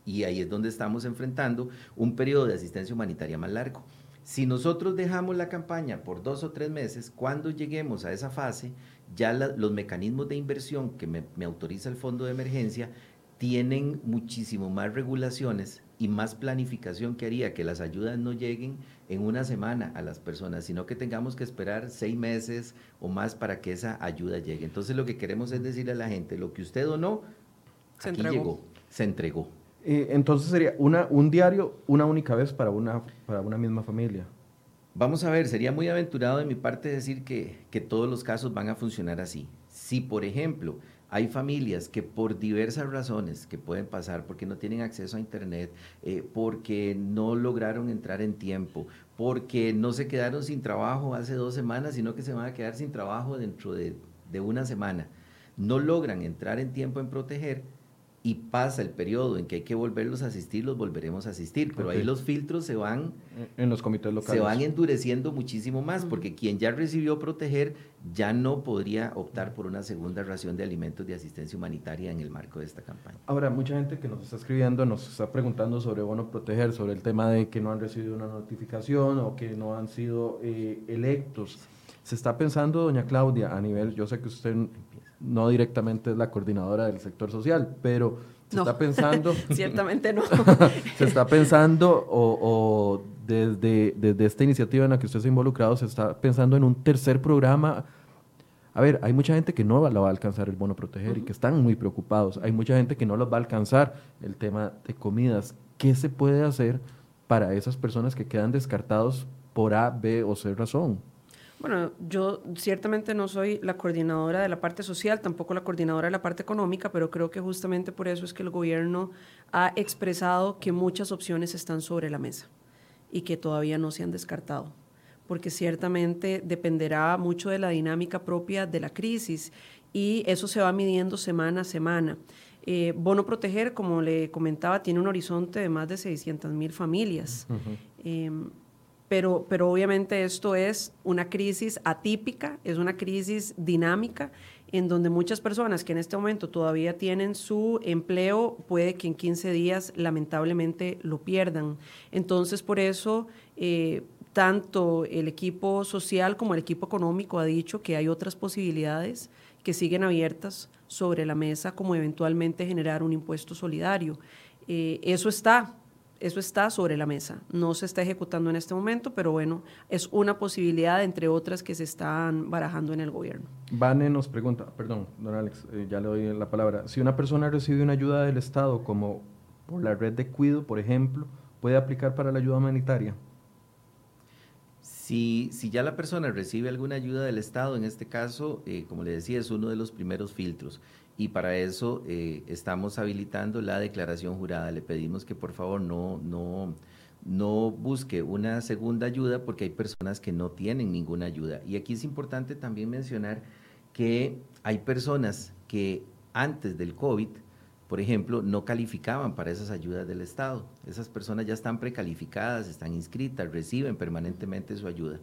Y ahí es donde estamos enfrentando un periodo de asistencia humanitaria más largo. Si nosotros dejamos la campaña por dos o tres meses, cuando lleguemos a esa fase, ya los mecanismos de inversión que me autoriza el fondo de emergencia tienen muchísimo más regulaciones y más planificación que haría que las ayudas no lleguen en una semana a las personas, sino que tengamos que esperar seis meses o más para que esa ayuda llegue. Entonces lo que queremos es decirle a la gente, lo que usted donó, se aquí entregó. llegó, se entregó. Eh, entonces sería una, un diario una única vez para una, para una misma familia. Vamos a ver, sería muy aventurado de mi parte decir que, que todos los casos van a funcionar así. Si, por ejemplo, hay familias que por diversas razones que pueden pasar, porque no tienen acceso a Internet, eh, porque no lograron entrar en tiempo, porque no se quedaron sin trabajo hace dos semanas, sino que se van a quedar sin trabajo dentro de, de una semana, no logran entrar en tiempo en proteger, y pasa el periodo en que hay que volverlos a asistir, los volveremos a asistir. Pero ahí los filtros se van... En los comités locales. Se van endureciendo muchísimo más, porque quien ya recibió proteger ya no podría optar por una segunda ración de alimentos de asistencia humanitaria en el marco de esta campaña. Ahora, mucha gente que nos está escribiendo nos está preguntando sobre Bono Proteger, sobre el tema de que no han recibido una notificación o que no han sido eh, electos. Se está pensando, doña Claudia, a nivel, yo sé que usted no directamente es la coordinadora del sector social, pero se está pensando... Ciertamente no. se está pensando, o, desde, desde esta iniciativa en la que usted se ha involucrado, se está pensando en un tercer programa. A ver, hay mucha gente que no la va a alcanzar el bono proteger y que están muy preocupados. Hay mucha gente que no los va a alcanzar el tema de comidas. ¿Qué se puede hacer para esas personas que quedan descartados por A, B o C razón? Bueno, yo ciertamente no soy la coordinadora de la parte social, tampoco la coordinadora de la parte económica, pero creo que justamente por eso es que el gobierno ha expresado que muchas opciones están sobre la mesa y que todavía no se han descartado, porque ciertamente dependerá mucho de la dinámica propia de la crisis y eso se va midiendo semana a semana. Eh, Bono Proteger, como le comentaba, tiene un horizonte de más de 600 mil familias pero, pero obviamente esto es una crisis atípica, es una crisis dinámica en donde muchas personas que en este momento todavía tienen su empleo, puede que en 15 días lamentablemente lo pierdan. Entonces, por eso, eh, tanto el equipo social como el equipo económico ha dicho que hay otras posibilidades que siguen abiertas sobre la mesa, como eventualmente generar un impuesto solidario. Eh, eso está, eso está sobre la mesa. No se está ejecutando en este momento, pero bueno, es una posibilidad entre otras que se están barajando en el gobierno. Vane nos pregunta, perdón, don Alex, eh, ya le doy la palabra. Si una persona recibe una ayuda del Estado, como por la red de cuido, por ejemplo, ¿puede aplicar para la ayuda humanitaria? Si, si ya la persona recibe alguna ayuda del Estado, en este caso, eh, como le decía, es uno de los primeros filtros y para eso eh, estamos habilitando la declaración jurada. Le pedimos que por favor no, no, no busque una segunda ayuda porque hay personas que no tienen ninguna ayuda. Y aquí es importante también mencionar que hay personas que antes del COVID, por ejemplo, no calificaban para esas ayudas del Estado. Esas personas ya están precalificadas, están inscritas, reciben permanentemente su ayuda.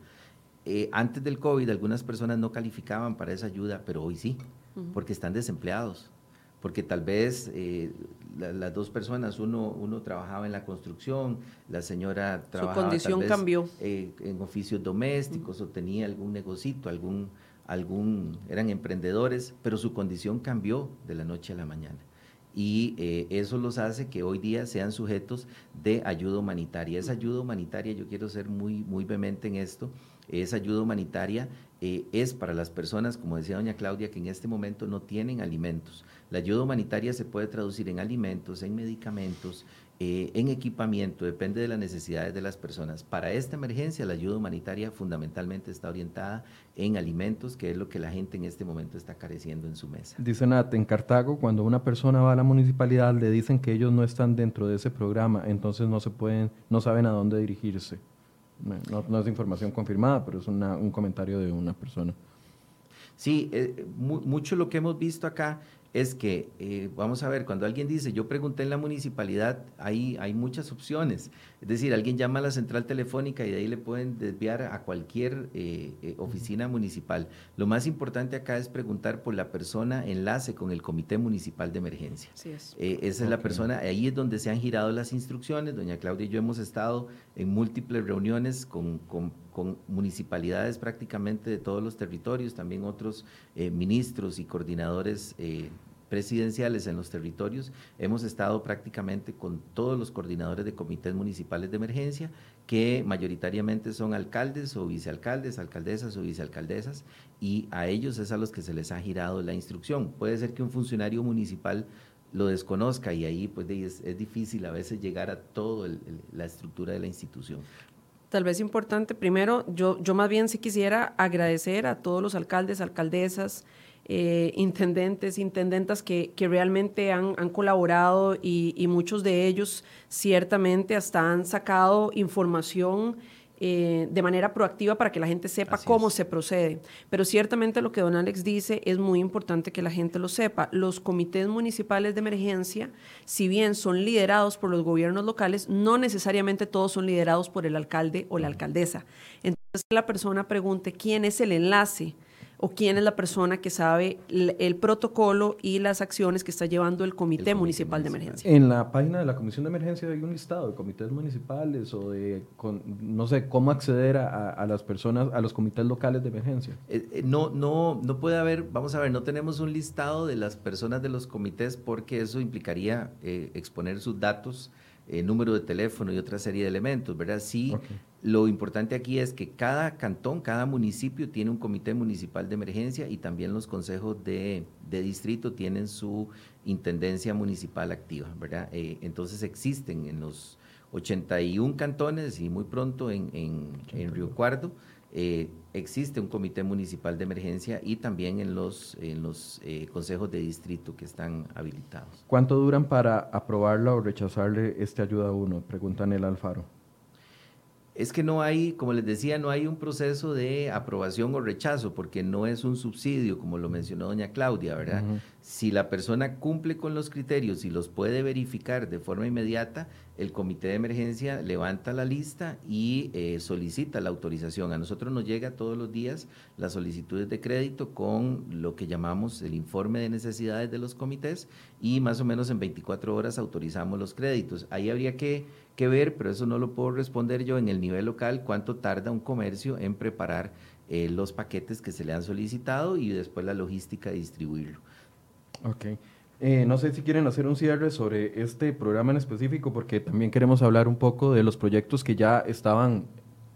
Eh, antes del COVID algunas personas no calificaban para esa ayuda, pero hoy sí porque están desempleados, porque tal vez eh, las dos personas, uno, uno trabajaba en la construcción, la señora trabajaba Su condición cambió. Eh, en oficios domésticos o tenía algún negocito, algún, algún, eran emprendedores, pero su condición cambió de la noche a la mañana. y eh, eso los hace que hoy día sean sujetos de ayuda humanitaria. Esa ayuda humanitaria, yo quiero ser muy, muy vehemente en esto, esa ayuda humanitaria eh, es para las personas, como decía doña Claudia, que en este momento no tienen alimentos. La ayuda humanitaria se puede traducir en alimentos, en medicamentos, eh, en equipamiento, depende de las necesidades de las personas. Para esta emergencia, la ayuda humanitaria fundamentalmente está orientada en alimentos, que es lo que la gente en este momento está careciendo en su mesa. Dice Nat, en Cartago, cuando una persona va a la municipalidad, le dicen que ellos no están dentro de ese programa, entonces no se pueden, no saben a dónde dirigirse. No, es información confirmada, pero es un comentario de una persona. Sí, eh, mucho lo que hemos visto acá es que, eh, vamos a ver, cuando alguien dice, yo pregunté en la municipalidad, hay, hay muchas opciones. Es decir, alguien llama a la central telefónica y de ahí le pueden desviar a cualquier eh, eh, oficina municipal. Lo más importante acá es preguntar por la persona enlace con el Comité Municipal de Emergencia. es. esa es la persona, ahí es donde se han girado las instrucciones. Doña Claudia y yo hemos estado en múltiples reuniones con, con, municipalidades prácticamente de todos los territorios, también otros ministros y coordinadores presidenciales en los territorios, hemos estado prácticamente con todos los coordinadores de comités municipales de emergencia, que mayoritariamente son alcaldes o vicealcaldes, alcaldesas o vicealcaldesas, y a ellos es a los que se les ha girado la instrucción. Puede ser que un funcionario municipal lo desconozca y ahí pues es, difícil a veces llegar a toda la estructura de la institución tal vez importante, primero, yo, yo más bien sí quisiera agradecer a todos los alcaldes, alcaldesas, eh, intendentes, intendentas que, que realmente han, han colaborado y, y, muchos de ellos ciertamente hasta han sacado información eh, de manera proactiva para que la gente sepa cómo se procede. Pero ciertamente lo que don Alex dice es muy importante que la gente lo sepa. Los comités municipales de emergencia, si bien son liderados por los gobiernos locales, no necesariamente todos son liderados por el alcalde o la alcaldesa. Entonces la persona pregunte quién es el enlace o quién es la persona que sabe el, protocolo y las acciones que está llevando el Comité, Municipal de Emergencia. En la página de la Comisión de Emergencia hay un listado de comités municipales o de, no sé, cómo acceder a, las personas, a los comités locales de emergencia. Eh, eh, no, no, no puede haber, vamos a ver, no tenemos un listado de las personas de los comités porque eso implicaría eh, exponer sus datos eh, número de teléfono y otra serie de elementos, ¿verdad? Sí, lo importante aquí es que cada cantón, cada municipio tiene un comité municipal de emergencia y también los consejos de, distrito tienen su intendencia municipal activa, ¿verdad? Eh, entonces existen en los 81 cantones y muy pronto en, en Río Cuarto eh, existe un comité municipal de emergencia y también en los, en los eh, consejos de distrito que están habilitados. ¿Cuánto duran para aprobarla o rechazarle este ayuda a uno? Preguntan el Alfaro. Es que no hay, como les decía, no hay un proceso de aprobación o rechazo, porque no es un subsidio, como lo mencionó doña Claudia, ¿verdad? Si la persona cumple con los criterios y los puede verificar de forma inmediata, el comité de emergencia levanta la lista y eh, solicita la autorización. A nosotros nos llega todos los días las solicitudes de crédito con lo que llamamos el informe de necesidades de los comités y más o menos en 24 horas autorizamos los créditos. Ahí habría que, ver, pero eso no lo puedo responder yo en el nivel local, cuánto tarda un comercio en preparar eh, los paquetes que se le han solicitado y después la logística de distribuirlo. Ok. Eh, no sé si quieren hacer un cierre sobre este programa en específico, porque también queremos hablar un poco de los proyectos que ya estaban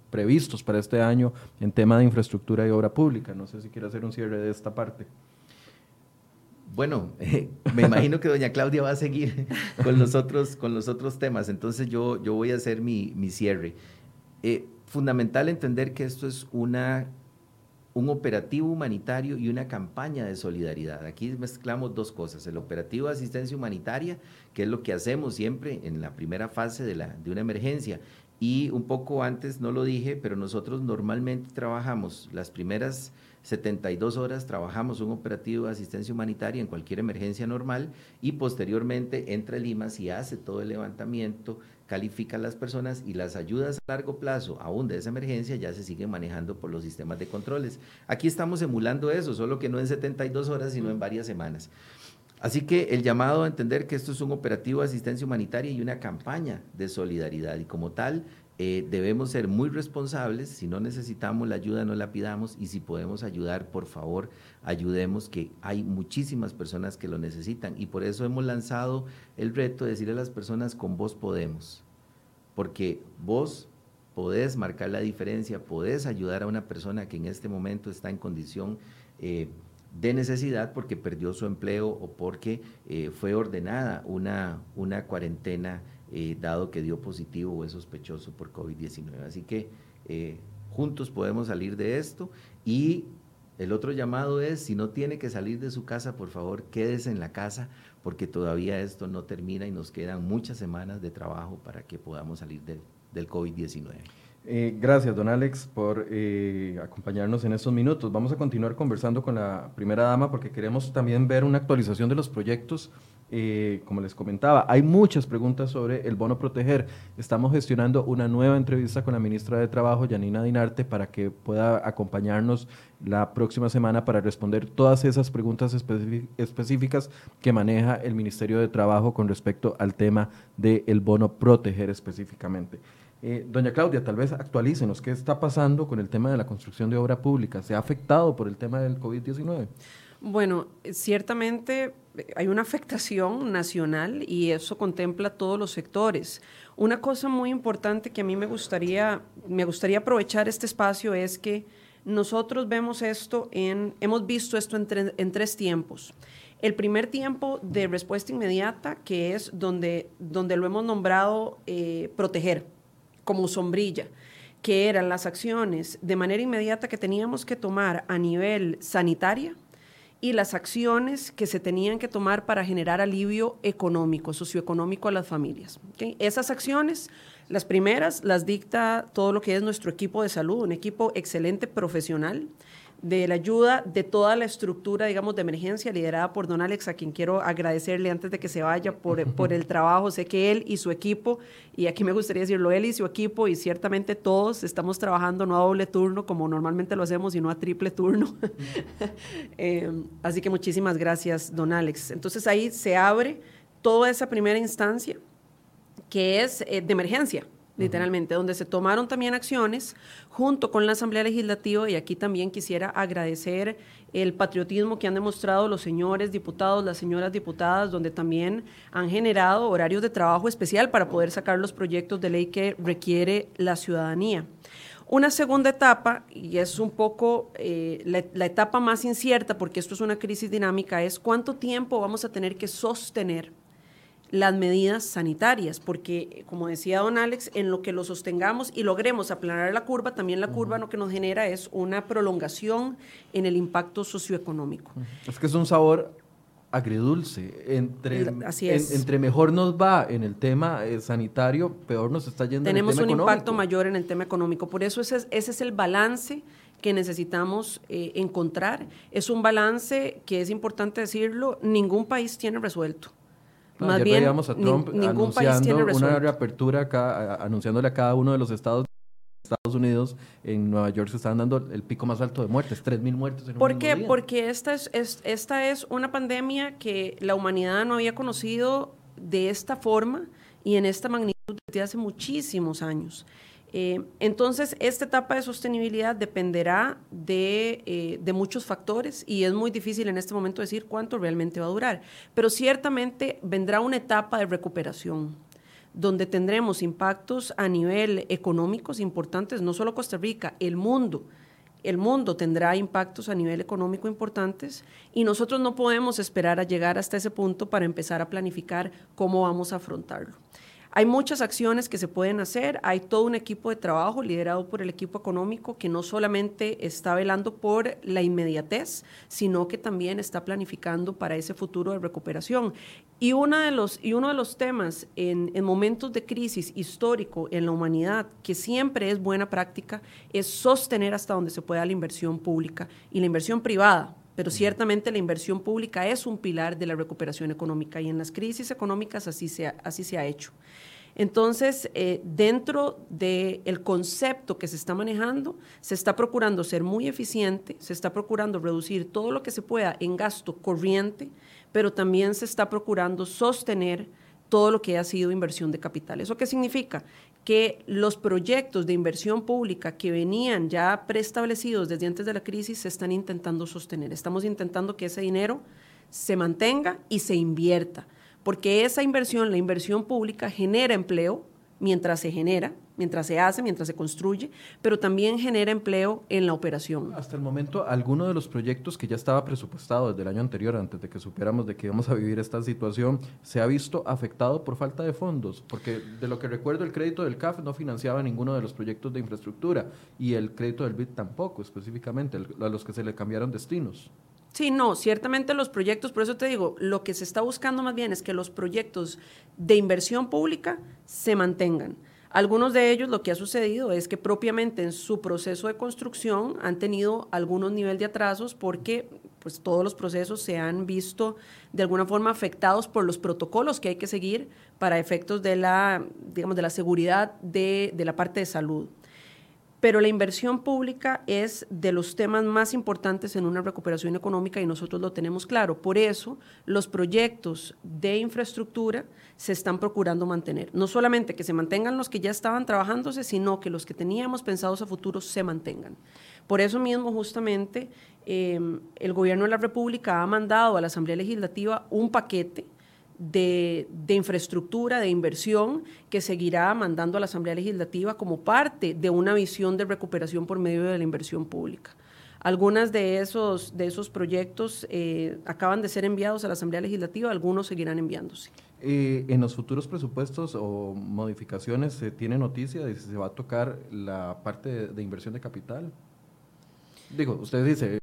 previstos para este año en tema de infraestructura y obra pública. No sé si quiere hacer un cierre de esta parte. Bueno, me imagino que doña Claudia va a seguir con los otros, con los otros temas, entonces yo, yo voy a hacer mi, cierre. Eh, fundamental entender que esto es una un operativo humanitario y una campaña de solidaridad. Aquí mezclamos dos cosas, el operativo de asistencia humanitaria, que es lo que hacemos siempre en la primera fase de, una emergencia, y un poco antes no lo dije, pero nosotros normalmente trabajamos las primeras 72 horas, trabajamos un operativo de asistencia humanitaria en cualquier emergencia normal y posteriormente entra Lima y hace todo el levantamiento, califica a las personas y las ayudas a largo plazo, aún de esa emergencia, ya se siguen manejando por los sistemas de controles. Aquí estamos emulando eso, solo que no en 72 horas, sino en varias semanas. Así que el llamado a entender que esto es un operativo de asistencia humanitaria y una campaña de solidaridad y como tal eh, debemos ser muy responsables, si no necesitamos la ayuda no la pidamos y si podemos ayudar, por favor, ayudemos, que hay muchísimas personas que lo necesitan. Y por eso hemos lanzado el reto de decirle a las personas con vos podemos, porque vos podés marcar la diferencia, podés ayudar a una persona que en este momento está en condición eh, de necesidad porque perdió su empleo o porque eh, fue ordenada una, una cuarentena eh, dado que dio positivo o es sospechoso por COVID-19. Así que eh, juntos podemos salir de esto y el otro llamado es, si no tiene que salir de su casa, por favor, quédese en la casa porque todavía esto no termina y nos quedan muchas semanas de trabajo para que podamos salir del COVID-19. Eh, gracias, don Alex, por acompañarnos en estos minutos. Vamos a continuar conversando con la primera dama porque queremos también ver una actualización de los proyectos eh, como les comentaba, hay muchas preguntas sobre el bono proteger. Estamos gestionando una nueva entrevista con la ministra de Trabajo, Yanina Dinarte, para que pueda acompañarnos la próxima semana para responder todas esas preguntas específicas que maneja el Ministerio de Trabajo con respecto al tema del bono proteger específicamente. Eh, doña Claudia, tal vez actualícenos qué está pasando con el tema de la construcción de obra pública. ¿Se ha afectado por el tema del COVID-19? Bueno, ciertamente hay una afectación nacional y eso contempla todos los sectores. Una cosa muy importante que a mí me gustaría, me gustaría aprovechar este espacio es que nosotros vemos esto en, hemos visto esto en, tres tiempos. El primer tiempo de respuesta inmediata, que es donde, donde lo hemos nombrado eh, proteger como sombrilla que eran las acciones de manera inmediata que teníamos que tomar a nivel sanitaria, y las acciones que se tenían que tomar para generar alivio económico, socioeconómico a las familias. Esas acciones, las primeras, las dicta todo lo que es nuestro equipo de salud, un equipo excelente profesional de la ayuda de toda la estructura, digamos, de emergencia liderada por don Alex, a quien quiero agradecerle antes de que se vaya por, por el trabajo. Sé que él y su equipo, y aquí me gustaría decirlo, él y su equipo, y ciertamente todos estamos trabajando no a doble turno como normalmente lo hacemos, sino a triple turno. Eh, así que muchísimas gracias, don Alex. Entonces ahí se abre toda esa primera instancia que es eh, de emergencia literalmente, donde se tomaron también acciones junto con la Asamblea Legislativa y aquí también quisiera agradecer el patriotismo que han demostrado los señores diputados, las señoras diputadas, donde también han generado horarios de trabajo especial para poder sacar los proyectos de ley que requiere la ciudadanía. Una segunda etapa, y es un poco eh, la, etapa más incierta, porque esto es una crisis dinámica, es cuánto tiempo vamos a tener que sostener las medidas sanitarias, porque como decía don Alex, en lo que lo sostengamos y logremos aplanar la curva, también la curva lo que nos genera es una prolongación en el impacto socioeconómico. Es que es un sabor agridulce. Entre, entre mejor nos va en el tema eh, sanitario, peor nos está yendo Tenemos en el tema un impacto mayor en el tema económico. Por eso ese es, ese es el balance que necesitamos eh, encontrar. Es un balance que es importante decirlo, ningún país tiene resuelto. Más bien, a Trump anunciando una reapertura acá, anunciándole a cada uno de los estados Estados Unidos, en Nueva York se están dando el pico más alto de muertes, 3.000 muertes en ¿Por un qué? Porque esta es, esta es una pandemia que la humanidad no había conocido de esta forma y en esta magnitud desde hace muchísimos años. Eh, entonces, esta etapa de sostenibilidad dependerá eh, de, muchos factores y es muy difícil en este momento decir cuánto realmente va a durar, pero ciertamente vendrá una etapa de recuperación donde tendremos impactos a nivel económicos importantes, no solo Costa Rica, el mundo. El mundo tendrá impactos a nivel económico importantes y nosotros no podemos esperar a llegar hasta ese punto para empezar a planificar cómo vamos a afrontarlo. Hay muchas acciones que se pueden hacer, hay todo un equipo de trabajo liderado por el equipo económico que no solamente está velando por la inmediatez, sino que también está planificando para ese futuro de recuperación. Y, una de los, y uno de los temas en, en momentos de crisis histórico en la humanidad, que siempre es buena práctica, es sostener hasta donde se pueda la inversión pública y la inversión privada, pero ciertamente la inversión pública es un pilar de la recuperación económica y en las crisis económicas así se ha, así se ha hecho. Entonces, eh, dentro del concepto que se está manejando, se está procurando ser muy eficiente, se está procurando reducir todo lo que se pueda en gasto corriente, pero también se está procurando sostener todo lo que ha sido inversión de capital. ¿Eso qué significa? Que los proyectos de inversión pública que venían ya preestablecidos desde antes de la crisis se están intentando sostener. Estamos intentando que ese dinero se mantenga y se invierta, porque esa inversión, la inversión pública, genera empleo mientras se genera, mientras se hace, mientras se construye, pero también genera empleo en la operación. Hasta el momento, alguno de los proyectos que ya estaba presupuestado desde el año anterior, antes de que supiéramos de que íbamos a vivir esta situación, se ha visto afectado por falta de fondos, porque de lo que recuerdo, el crédito del CAF no financiaba ninguno de los proyectos de infraestructura y el crédito del BID tampoco, específicamente, a los que se le cambiaron destinos. Sí, no, ciertamente los proyectos, por eso te digo, lo que se está buscando más bien es que los proyectos de inversión pública se mantengan. Algunos de ellos lo que ha sucedido es que propiamente en su proceso de construcción han tenido algunos niveles de atrasos porque pues todos los procesos se han visto de alguna forma afectados por los protocolos que hay que seguir para efectos de la, digamos, de la seguridad de, de la parte de salud pero la inversión pública es de los temas más importantes en una recuperación económica y nosotros lo tenemos claro. Por eso los proyectos de infraestructura se están procurando mantener. No solamente que se mantengan los que ya estaban trabajándose, sino que los que teníamos pensados a futuro se mantengan. Por eso mismo, justamente, eh, el Gobierno de la República ha mandado a la Asamblea Legislativa un paquete de, infraestructura, de inversión, que seguirá mandando a la Asamblea Legislativa como parte de una visión de recuperación por medio de la inversión pública. Algunos de esos, de esos proyectos eh, acaban de ser enviados a la Asamblea Legislativa, algunos seguirán enviándose. En los futuros presupuestos o modificaciones, ¿se tiene noticia de si se va a tocar la parte de, de inversión de capital? Digo, usted dice,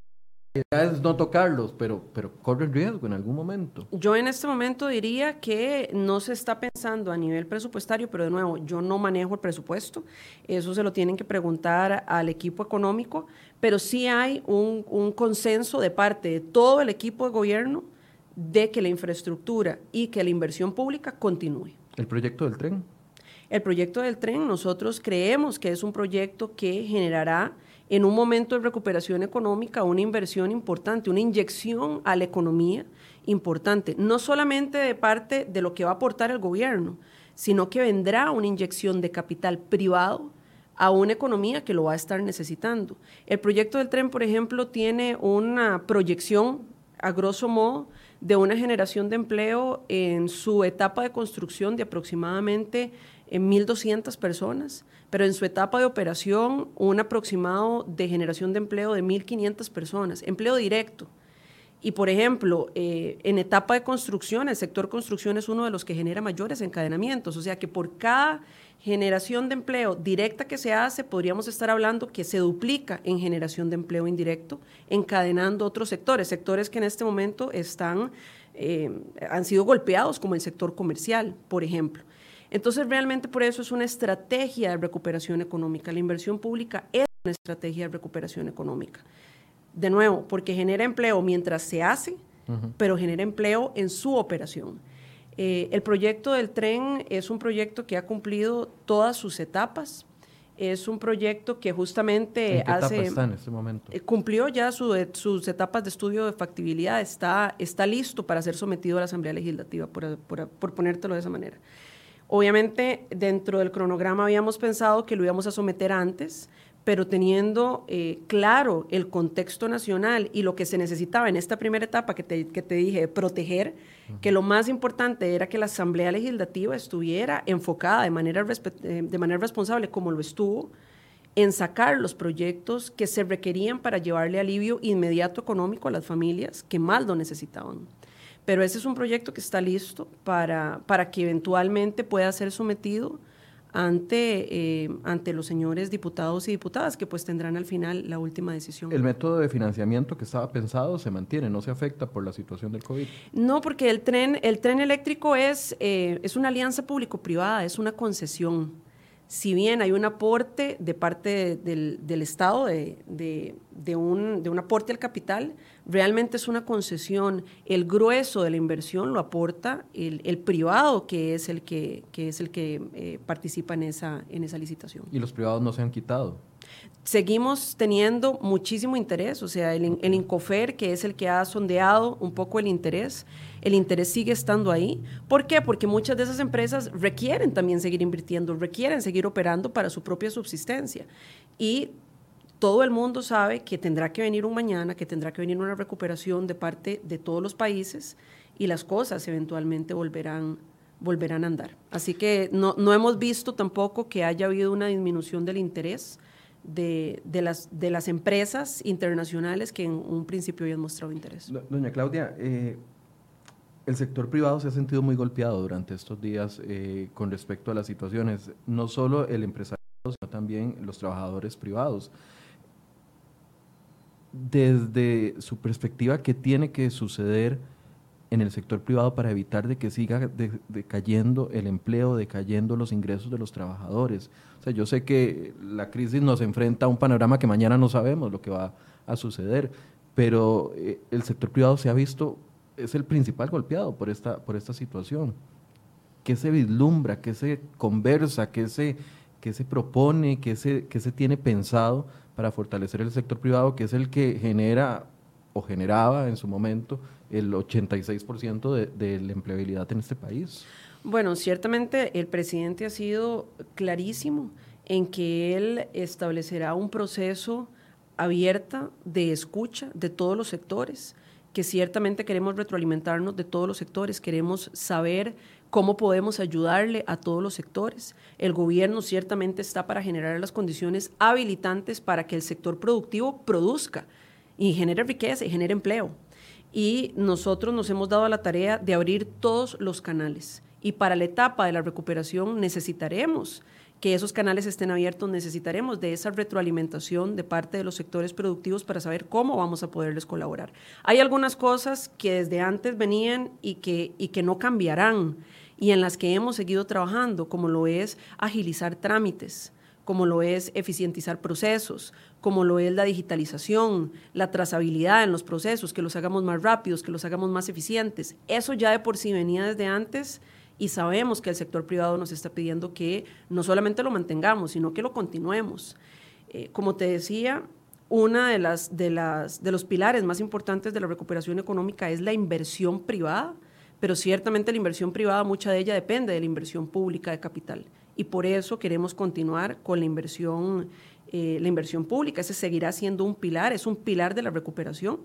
es no tocarlos, pero, pero corren riesgo en algún momento. Yo en este momento diría que no se está pensando a nivel presupuestario, pero de nuevo, yo no manejo el presupuesto, eso se lo tienen que preguntar al equipo económico, pero sí hay un, un consenso de parte de todo el equipo de gobierno de que la infraestructura y que la inversión pública continúe. ¿El proyecto del tren? El proyecto del tren, nosotros creemos que es un proyecto que generará en un momento de recuperación económica una inversión importante, una inyección a la economía importante, no solamente de parte de lo que va a aportar el gobierno, sino que vendrá una inyección de capital privado a una economía que lo va a estar necesitando. El proyecto del tren, por ejemplo, tiene una proyección, a grosso modo, de una generación de empleo en su etapa de construcción de aproximadamente 1.200 eh, personas, pero en su etapa de operación un aproximado de generación de empleo de 1.500 personas, empleo directo. Y por ejemplo, eh, en etapa de construcción, el sector construcción es uno de los que genera mayores encadenamientos, o sea que por cada generación de empleo directa que se hace, podríamos estar hablando que se duplica en generación de empleo indirecto, encadenando otros sectores, sectores que en este momento están, eh, han sido golpeados, como el sector comercial, por ejemplo. Entonces, realmente por eso es una estrategia de recuperación económica. La inversión pública es una estrategia de recuperación económica. De nuevo, porque genera empleo mientras se hace, pero genera empleo en su operación. Eh, el proyecto del tren es un proyecto que ha cumplido todas sus etapas. Es un proyecto que justamente ¿En qué hace... Etapa está en este momento? Eh, cumplió ya sus etapas de estudio de factibilidad, está, está listo para ser sometido a la Asamblea Legislativa, por, por ponértelo de esa manera. Obviamente, dentro del cronograma habíamos pensado que lo íbamos a someter antes, pero teniendo eh, claro el contexto nacional y lo que se necesitaba en esta primera etapa que te, que te dije, proteger, que lo más importante era que la Asamblea Legislativa estuviera enfocada de manera, eh, de manera responsable, como lo estuvo, en sacar los proyectos que se requerían para llevarle alivio inmediato económico a las familias que más lo necesitaban. Pero ese es un proyecto que está listo para, para que eventualmente pueda ser sometido ante, eh, ante los señores diputados y diputadas que pues tendrán al final la última decisión. ¿El método de financiamiento que estaba pensado se mantiene, no se afecta por la situación del COVID? No, porque el tren, el tren eléctrico es, eh, es una alianza público-privada, es una concesión si bien hay un aporte de parte del, Estado, de, un, aporte al capital, realmente es una concesión. El grueso de la inversión lo aporta el, privado, que es el que, es el que eh, participa en esa, en esa licitación. ¿Y los privados no se han quitado? Seguimos teniendo muchísimo interés, o sea, el, el, INCOFER, que es el que ha sondeado un poco el interés, el interés sigue estando ahí. ¿Por qué? Porque muchas de esas empresas requieren también seguir invirtiendo, requieren seguir operando para su propia subsistencia. Y todo el mundo sabe que tendrá que venir un mañana, que tendrá que venir una recuperación de parte de todos los países y las cosas eventualmente volverán volverán a andar. Así que no, no hemos visto tampoco que haya habido una disminución del interés de, de, las, de las empresas internacionales que en un principio habían mostrado interés. Doña Claudia, eh, el sector privado se ha sentido muy golpeado durante estos días eh, con respecto a las situaciones, no solo el empresario, sino también los trabajadores privados. Desde su perspectiva, ¿qué tiene que suceder? en el sector privado para evitar de que siga decayendo el empleo, decayendo los ingresos de los trabajadores. O sea, yo sé que la crisis nos enfrenta a un panorama que mañana no sabemos lo que va a suceder, pero eh, el sector privado se ha visto, es el principal golpeado por esta, por esta situación. ¿Qué se vislumbra? ¿Qué se conversa? ¿Qué se, qué se propone? ¿Qué se, qué se tiene pensado para fortalecer el sector privado, que es el que genera o generaba en su momento el 86% de, de la empleabilidad en este país. Bueno, ciertamente el presidente ha sido clarísimo en que él establecerá un proceso abierta de escucha de todos los sectores, que ciertamente queremos retroalimentarnos de todos los sectores, queremos saber cómo podemos ayudarle a todos los sectores. El gobierno ciertamente está para generar las condiciones habilitantes para que el sector productivo produzca y genere riqueza y genere empleo y nosotros nos hemos dado la tarea de abrir todos los canales. Y para la etapa de la recuperación necesitaremos que esos canales estén abiertos, necesitaremos de esa retroalimentación de parte de los sectores productivos para saber cómo vamos a poderles colaborar. Hay algunas cosas que desde antes venían y que, y que no cambiarán y en las que hemos seguido trabajando, como lo es agilizar trámites, como lo es eficientizar procesos, como lo es la digitalización, la trazabilidad en los procesos, que los hagamos más rápidos, que los hagamos más eficientes. Eso ya de por sí venía desde antes y sabemos que el sector privado nos está pidiendo que no solamente lo mantengamos, sino que lo continuemos. Eh, como te decía, una de las, de las de los pilares más importantes de la recuperación económica es la inversión privada, pero ciertamente la inversión privada mucha de ella depende de la inversión pública de capital y por eso queremos continuar con la inversión, eh, la inversión pública. Ese seguirá siendo un pilar, es un pilar de la recuperación.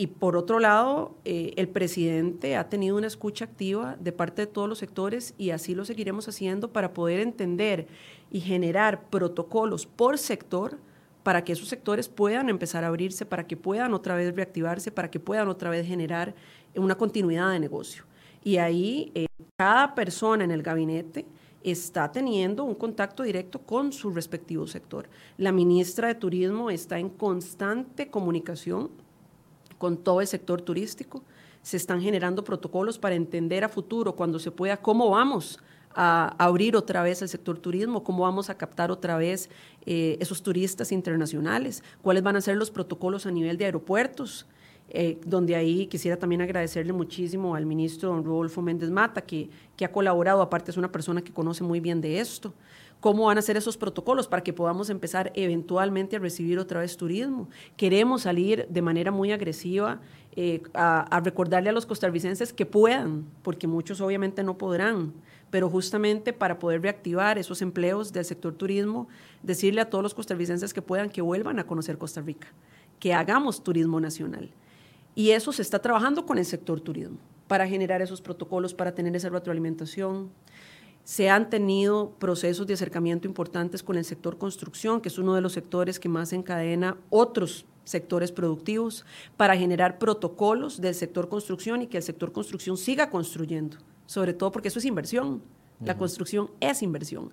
Y por otro lado, eh, el presidente ha tenido una escucha activa de parte de todos los sectores y así lo seguiremos haciendo para poder entender y generar protocolos por sector para que esos sectores puedan empezar a abrirse, para que puedan otra vez reactivarse, para que puedan otra vez generar una continuidad de negocio. Y ahí eh, cada persona en el gabinete está teniendo un contacto directo con su respectivo sector. La ministra de Turismo está en constante comunicación con todo el sector turístico. Se están generando protocolos para entender a futuro, cuando se pueda, cómo vamos a abrir otra vez el sector turismo, cómo vamos a captar otra vez eh, esos turistas internacionales, cuáles van a ser los protocolos a nivel de aeropuertos. Eh, donde ahí quisiera también agradecerle muchísimo al ministro don Rodolfo Méndez Mata, que, que ha colaborado, aparte es una persona que conoce muy bien de esto, cómo van a ser esos protocolos para que podamos empezar eventualmente a recibir otra vez turismo. Queremos salir de manera muy agresiva eh, a, a, recordarle a los costarricenses que puedan, porque muchos obviamente no podrán, pero justamente para poder reactivar esos empleos del sector turismo, decirle a todos los costarricenses que puedan que vuelvan a conocer Costa Rica, que hagamos turismo nacional. Y eso se está trabajando con el sector turismo para generar esos protocolos, para tener esa retroalimentación. Se han tenido procesos de acercamiento importantes con el sector construcción, que es uno de los sectores que más encadena otros sectores productivos, para generar protocolos del sector construcción y que el sector construcción siga construyendo, sobre todo porque eso es inversión. La construcción es inversión.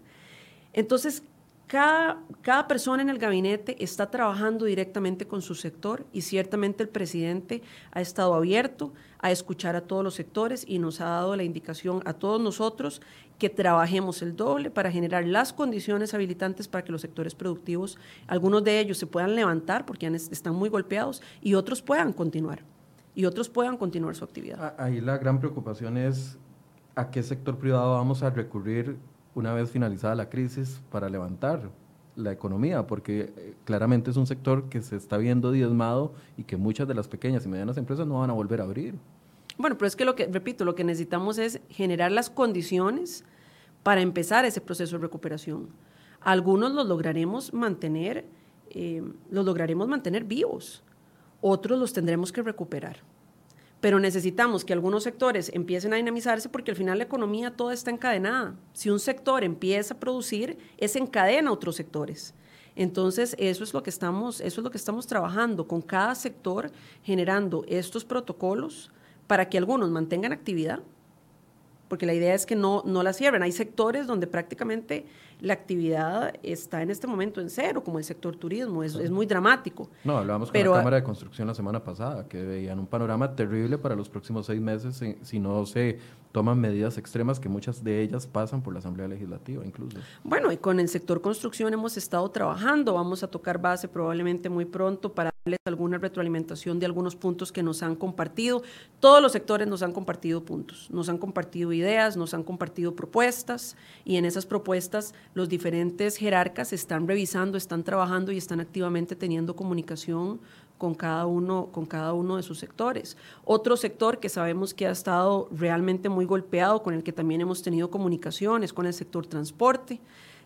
Entonces, cada, persona en el gabinete está trabajando directamente con su sector y ciertamente el presidente ha estado abierto a escuchar a todos los sectores y nos ha dado la indicación a todos nosotros que trabajemos el doble para generar las condiciones habilitantes para que los sectores productivos, algunos de ellos se puedan levantar porque están muy golpeados y otros puedan continuar y otros puedan continuar su actividad. Ahí la gran preocupación es a qué sector privado vamos a recurrir una vez finalizada la crisis para levantar. la economía, porque eh, claramente es un sector que se está viendo diezmado y que muchas de las pequeñas y medianas empresas no van a volver a abrir. Bueno, pero es que lo que, repito, lo que necesitamos es generar las condiciones para empezar ese proceso de recuperación. Algunos los lograremos mantener, eh, los lograremos mantener vivos, otros los tendremos que recuperar pero necesitamos que algunos sectores empiecen a dinamizarse porque al final la economía toda está encadenada. Si un sector empieza a producir, es encadena a otros sectores. Entonces, eso es lo que estamos, eso es lo que estamos trabajando con cada sector generando estos protocolos para que algunos mantengan actividad, porque la idea es que no, no la cierren. Hay sectores donde prácticamente la actividad está en este momento en cero, como el sector turismo, es, es muy dramático. No, hablábamos con la Cámara de Construcción la semana pasada, que veían un panorama terrible para los próximos seis meses si no se toman medidas extremas que muchas de ellas pasan por la Asamblea Legislativa incluso. Bueno, y con el sector construcción hemos estado trabajando, vamos a tocar base probablemente muy pronto para darles alguna retroalimentación de algunos puntos que nos han compartido. Todos los sectores nos han compartido puntos, nos han compartido ideas, nos han compartido propuestas y en esas propuestas los diferentes jerarcas están revisando, están trabajando y están activamente teniendo comunicación con cada uno, con cada uno de sus sectores. Otro sector que sabemos que ha estado realmente muy golpeado, con el que también hemos tenido comunicaciones, con el sector transporte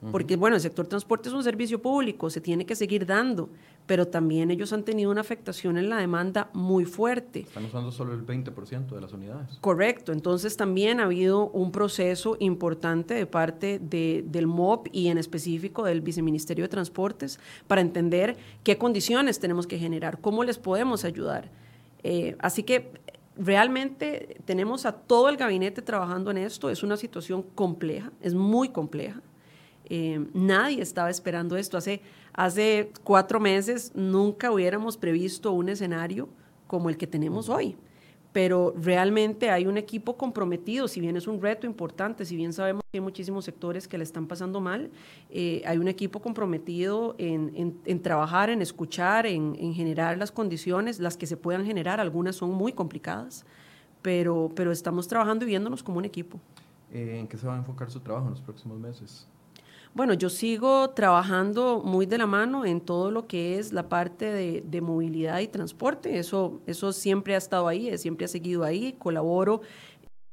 porque bueno, el sector transporte es un servicio público, se tiene que seguir dando, pero también ellos han tenido una afectación en la demanda muy fuerte. Están usando solo el 20% de las unidades. Correcto, entonces también ha habido un proceso importante de parte de, del MOP y en específico del Viceministerio de Transportes para entender qué condiciones tenemos que generar, cómo les podemos ayudar. Eh, así que realmente tenemos a todo el gabinete trabajando en esto, es una situación compleja, es muy compleja. Eh, nadie estaba esperando esto. Hace, hace cuatro meses nunca hubiéramos previsto un escenario como el que tenemos hoy. Pero realmente hay un equipo comprometido, si bien es un reto importante, si bien sabemos que hay muchísimos sectores que le están pasando mal, eh, hay un equipo comprometido en, en, trabajar, en escuchar, en, en, generar las condiciones, las que se puedan generar, algunas son muy complicadas, pero, pero estamos trabajando y viéndonos como un equipo. Eh, ¿En qué se va a enfocar su trabajo en los próximos meses? Bueno, yo sigo trabajando muy de la mano en todo lo que es la parte de, de, movilidad y transporte. Eso, eso siempre ha estado ahí, siempre ha seguido ahí. Colaboro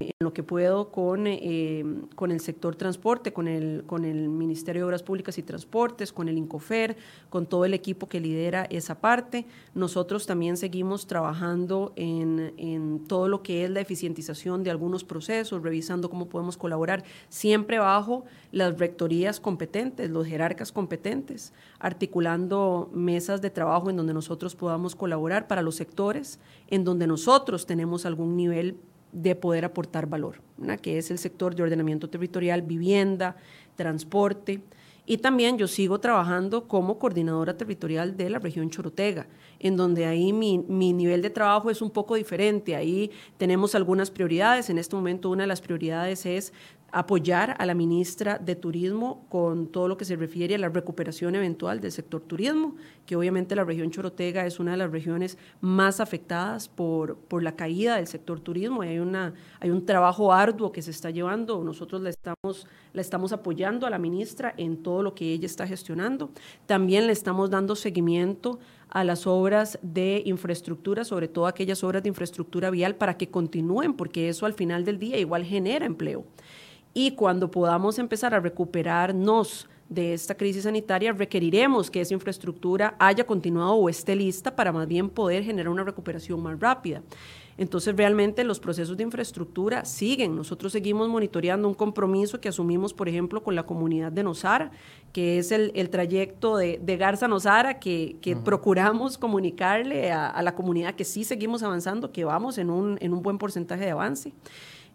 en lo que puedo con, eh, con el sector transporte, con el, con el Ministerio de Obras Públicas y Transportes, con el INCOFER, con todo el equipo que lidera esa parte. Nosotros también seguimos trabajando en, en todo lo que es la eficientización de algunos procesos, revisando cómo podemos colaborar, siempre bajo las rectorías competentes, los jerarcas competentes, articulando mesas de trabajo en donde nosotros podamos colaborar para los sectores, en donde nosotros tenemos algún nivel de poder aportar valor, que es el sector de ordenamiento territorial, vivienda, transporte. Y también yo sigo trabajando como coordinadora territorial de la región Chorotega, en donde ahí mi, mi, nivel de trabajo es un poco diferente. Ahí tenemos algunas prioridades. En este momento una de las prioridades es apoyar a la ministra de Turismo con todo lo que se refiere a la recuperación eventual del sector turismo, que obviamente la región Chorotega es una de las regiones más afectadas por, por la caída del sector turismo. Hay, una, hay un trabajo arduo que se está llevando, nosotros le estamos, le estamos apoyando a la ministra en todo lo que ella está gestionando. También le estamos dando seguimiento a las obras de infraestructura, sobre todo aquellas obras de infraestructura vial, para que continúen, porque eso al final del día igual genera empleo y cuando podamos empezar a recuperarnos de esta crisis sanitaria, requeriremos que esa infraestructura haya continuado o esté lista para más bien poder generar una recuperación más rápida. Entonces, realmente los procesos de infraestructura siguen. Nosotros seguimos monitoreando un compromiso que asumimos, por ejemplo, con la comunidad de Nosara, que es el, trayecto de, Garza-Nosara, que, procuramos comunicarle a, la comunidad que sí seguimos avanzando, que vamos en un, en un buen porcentaje de avance.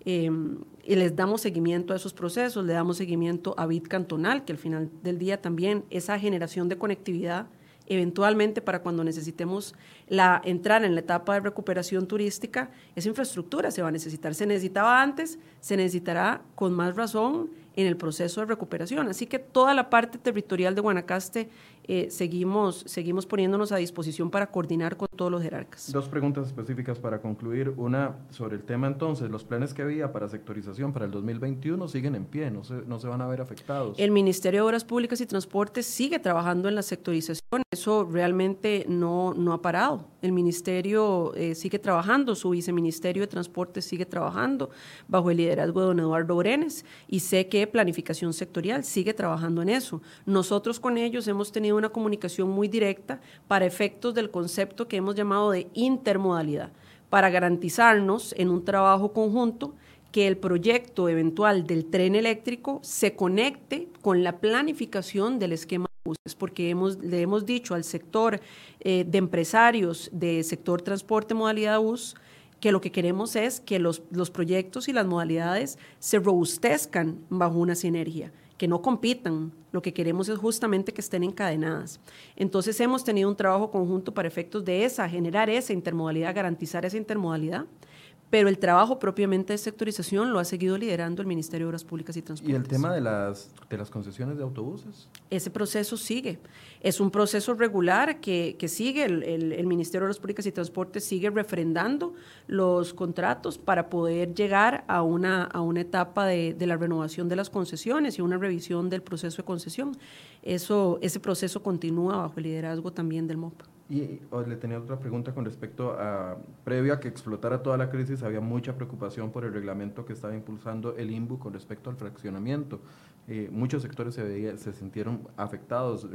Em, y les damos seguimiento a esos procesos, le damos seguimiento a BIT cantonal, que al final del día también esa generación de conectividad, eventualmente para cuando necesitemos la, entrar en la etapa de recuperación turística, esa infraestructura se va a necesitar. Se necesitaba antes, se necesitará con más razón en el proceso de recuperación. Así que toda la parte territorial de Guanacaste eh, seguimos, seguimos poniéndonos a disposición para coordinar con todos los jerarcas. Dos preguntas específicas para concluir. Una sobre el tema entonces, los planes que había para sectorización para el 2021 siguen en pie, no se, no se van a ver afectados. El Ministerio de Obras Públicas y Transportes sigue trabajando en la sectorización, eso realmente no, no ha parado. El Ministerio eh, sigue trabajando, su Viceministerio de Transportes sigue trabajando bajo el liderazgo de don Eduardo Brenes y sé que Planificación Sectorial sigue trabajando en eso. Nosotros con ellos hemos tenido una comunicación muy directa para efectos del concepto que hemos llamado de intermodalidad, para garantizarnos en un trabajo conjunto que el proyecto eventual del tren eléctrico se conecte con la planificación del esquema de buses, porque hemos, le hemos dicho al sector eh, de empresarios del sector transporte modalidad bus que lo que queremos es que los, los proyectos y las modalidades se robustezcan bajo una sinergia que no compitan. Lo que queremos es justamente que estén encadenadas. Entonces hemos tenido un trabajo conjunto para efectos de esa, generar esa intermodalidad, garantizar esa intermodalidad pero el trabajo propiamente de sectorización lo ha seguido liderando el Ministerio de Obras Públicas y Transportes. ¿Y el tema de las, de las concesiones de autobuses? Ese proceso sigue. Es un proceso regular que, que sigue. El, el, Ministerio de Obras Públicas y Transportes sigue refrendando los contratos para poder llegar a una, a una etapa de, de la renovación de las concesiones y una revisión del proceso de concesión. Eso, ese proceso continúa bajo el liderazgo también del MOP. Y le tenía otra pregunta con respecto a, previo a que explotara toda la crisis, había mucha preocupación por el reglamento que estaba impulsando el INBU con respecto al fraccionamiento. Eh, muchos sectores se, veía, se sintieron afectados.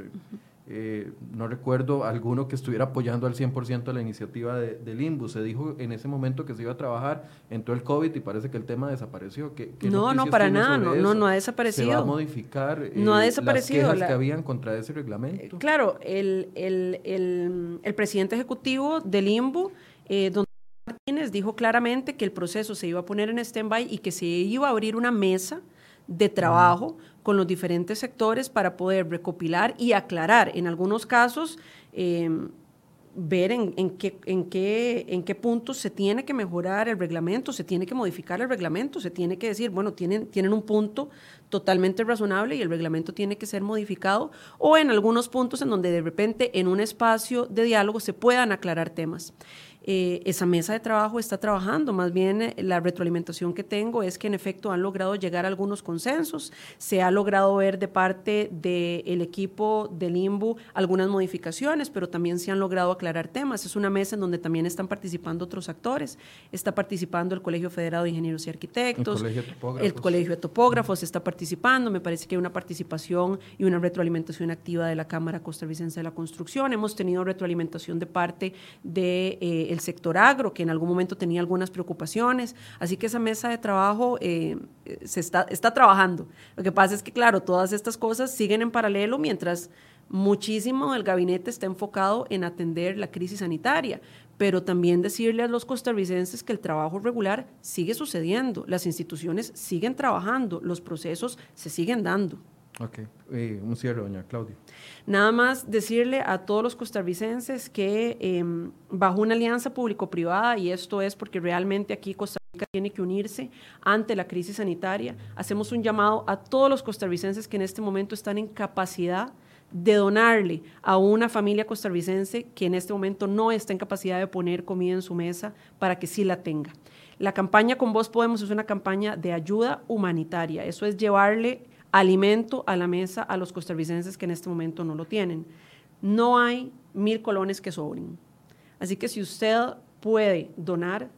Eh, no recuerdo alguno que estuviera apoyando al 100% la iniciativa de, del INBU. Se dijo en ese momento que se iba a trabajar, entró el COVID y parece que el tema desapareció. ¿Qué, no, no, para nada, no, no, no, ha desaparecido. ¿Se va a modificar no ha desaparecido, las quejas que habían contra ese reglamento? Eh, claro, el, el, el, el, presidente ejecutivo del INBU, eh, don Martínez, dijo claramente que el proceso se iba a poner en stand-by y que se iba a abrir una mesa de trabajo con los diferentes sectores para poder recopilar y aclarar, en algunos casos, em, ver en, en, qué, en, qué, en qué puntos se tiene que mejorar el reglamento, se tiene que modificar el reglamento, se tiene que decir, bueno, tienen, tienen un punto totalmente razonable y el reglamento tiene que ser modificado, o en algunos puntos en donde de repente en un espacio de diálogo se puedan aclarar temas. Eh, esa mesa de trabajo está trabajando. Más bien, eh, la retroalimentación que tengo es que en efecto han logrado llegar a algunos consensos. Se ha logrado ver de parte del equipo del IMBU algunas modificaciones, pero también se han logrado aclarar temas. Es una mesa en donde también están participando otros actores. Está participando el Colegio Federado de Ingenieros y Arquitectos, el Colegio, el Colegio de Topógrafos está participando. Me parece que hay una participación y una retroalimentación activa de la Cámara Costarricense de la Construcción. Hemos tenido retroalimentación de parte de eh, el sector agro, que en algún momento tenía algunas preocupaciones. Así que esa mesa de trabajo eh, se está, está trabajando. Lo que pasa es que, claro, todas estas cosas siguen en paralelo mientras muchísimo del gabinete está enfocado en atender la crisis sanitaria, pero también decirle a los costarricenses que el trabajo regular sigue sucediendo, las instituciones siguen trabajando, los procesos se siguen dando. Ok, eh, un cierre, doña Claudia. Nada más decirle a todos los costarricenses que em, bajo una alianza público-privada, y esto es porque realmente aquí Costa Rica tiene que unirse ante la crisis sanitaria, hacemos un llamado a todos los costarricenses que en este momento están en capacidad de donarle a una familia costarricense que en este momento no está en capacidad de poner comida en su mesa para que sí la tenga. La campaña Con Vos Podemos es una campaña de ayuda humanitaria, eso es llevarle alimento a la mesa a los costarricenses que en este momento no lo tienen. No hay mil colones que sobren. Así que si usted puede donar,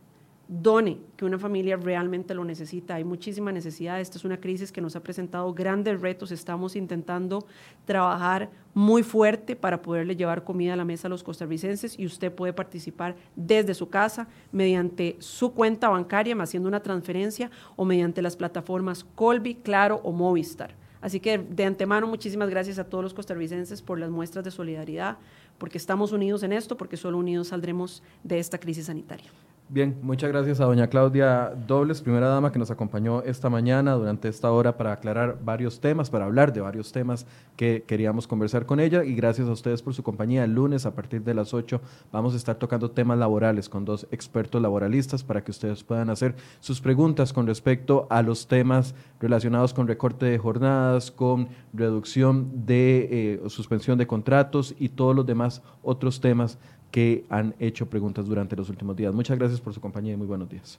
done, que una familia realmente lo necesita. Hay muchísima necesidad. Esta es una crisis que nos ha presentado grandes retos. Estamos intentando trabajar muy fuerte para poderle llevar comida a la mesa a los costarricenses y usted puede participar desde su casa mediante su cuenta bancaria, haciendo una transferencia o mediante las plataformas Colby, Claro o Movistar. Así que de antemano muchísimas gracias a todos los costarricenses por las muestras de solidaridad, porque estamos unidos en esto, porque solo unidos saldremos de esta crisis sanitaria. Bien, muchas gracias a doña Claudia Dobles, primera dama que nos acompañó esta mañana durante esta hora para aclarar varios temas, para hablar de varios temas que queríamos conversar con ella y gracias a ustedes por su compañía. El lunes a partir de las 8 vamos a estar tocando temas laborales con dos expertos laboralistas para que ustedes puedan hacer sus preguntas con respecto a los temas relacionados con recorte de jornadas, con reducción de eh, suspensión de contratos y todos los demás otros temas que han hecho preguntas durante los últimos días. Muchas gracias por su compañía y muy buenos días.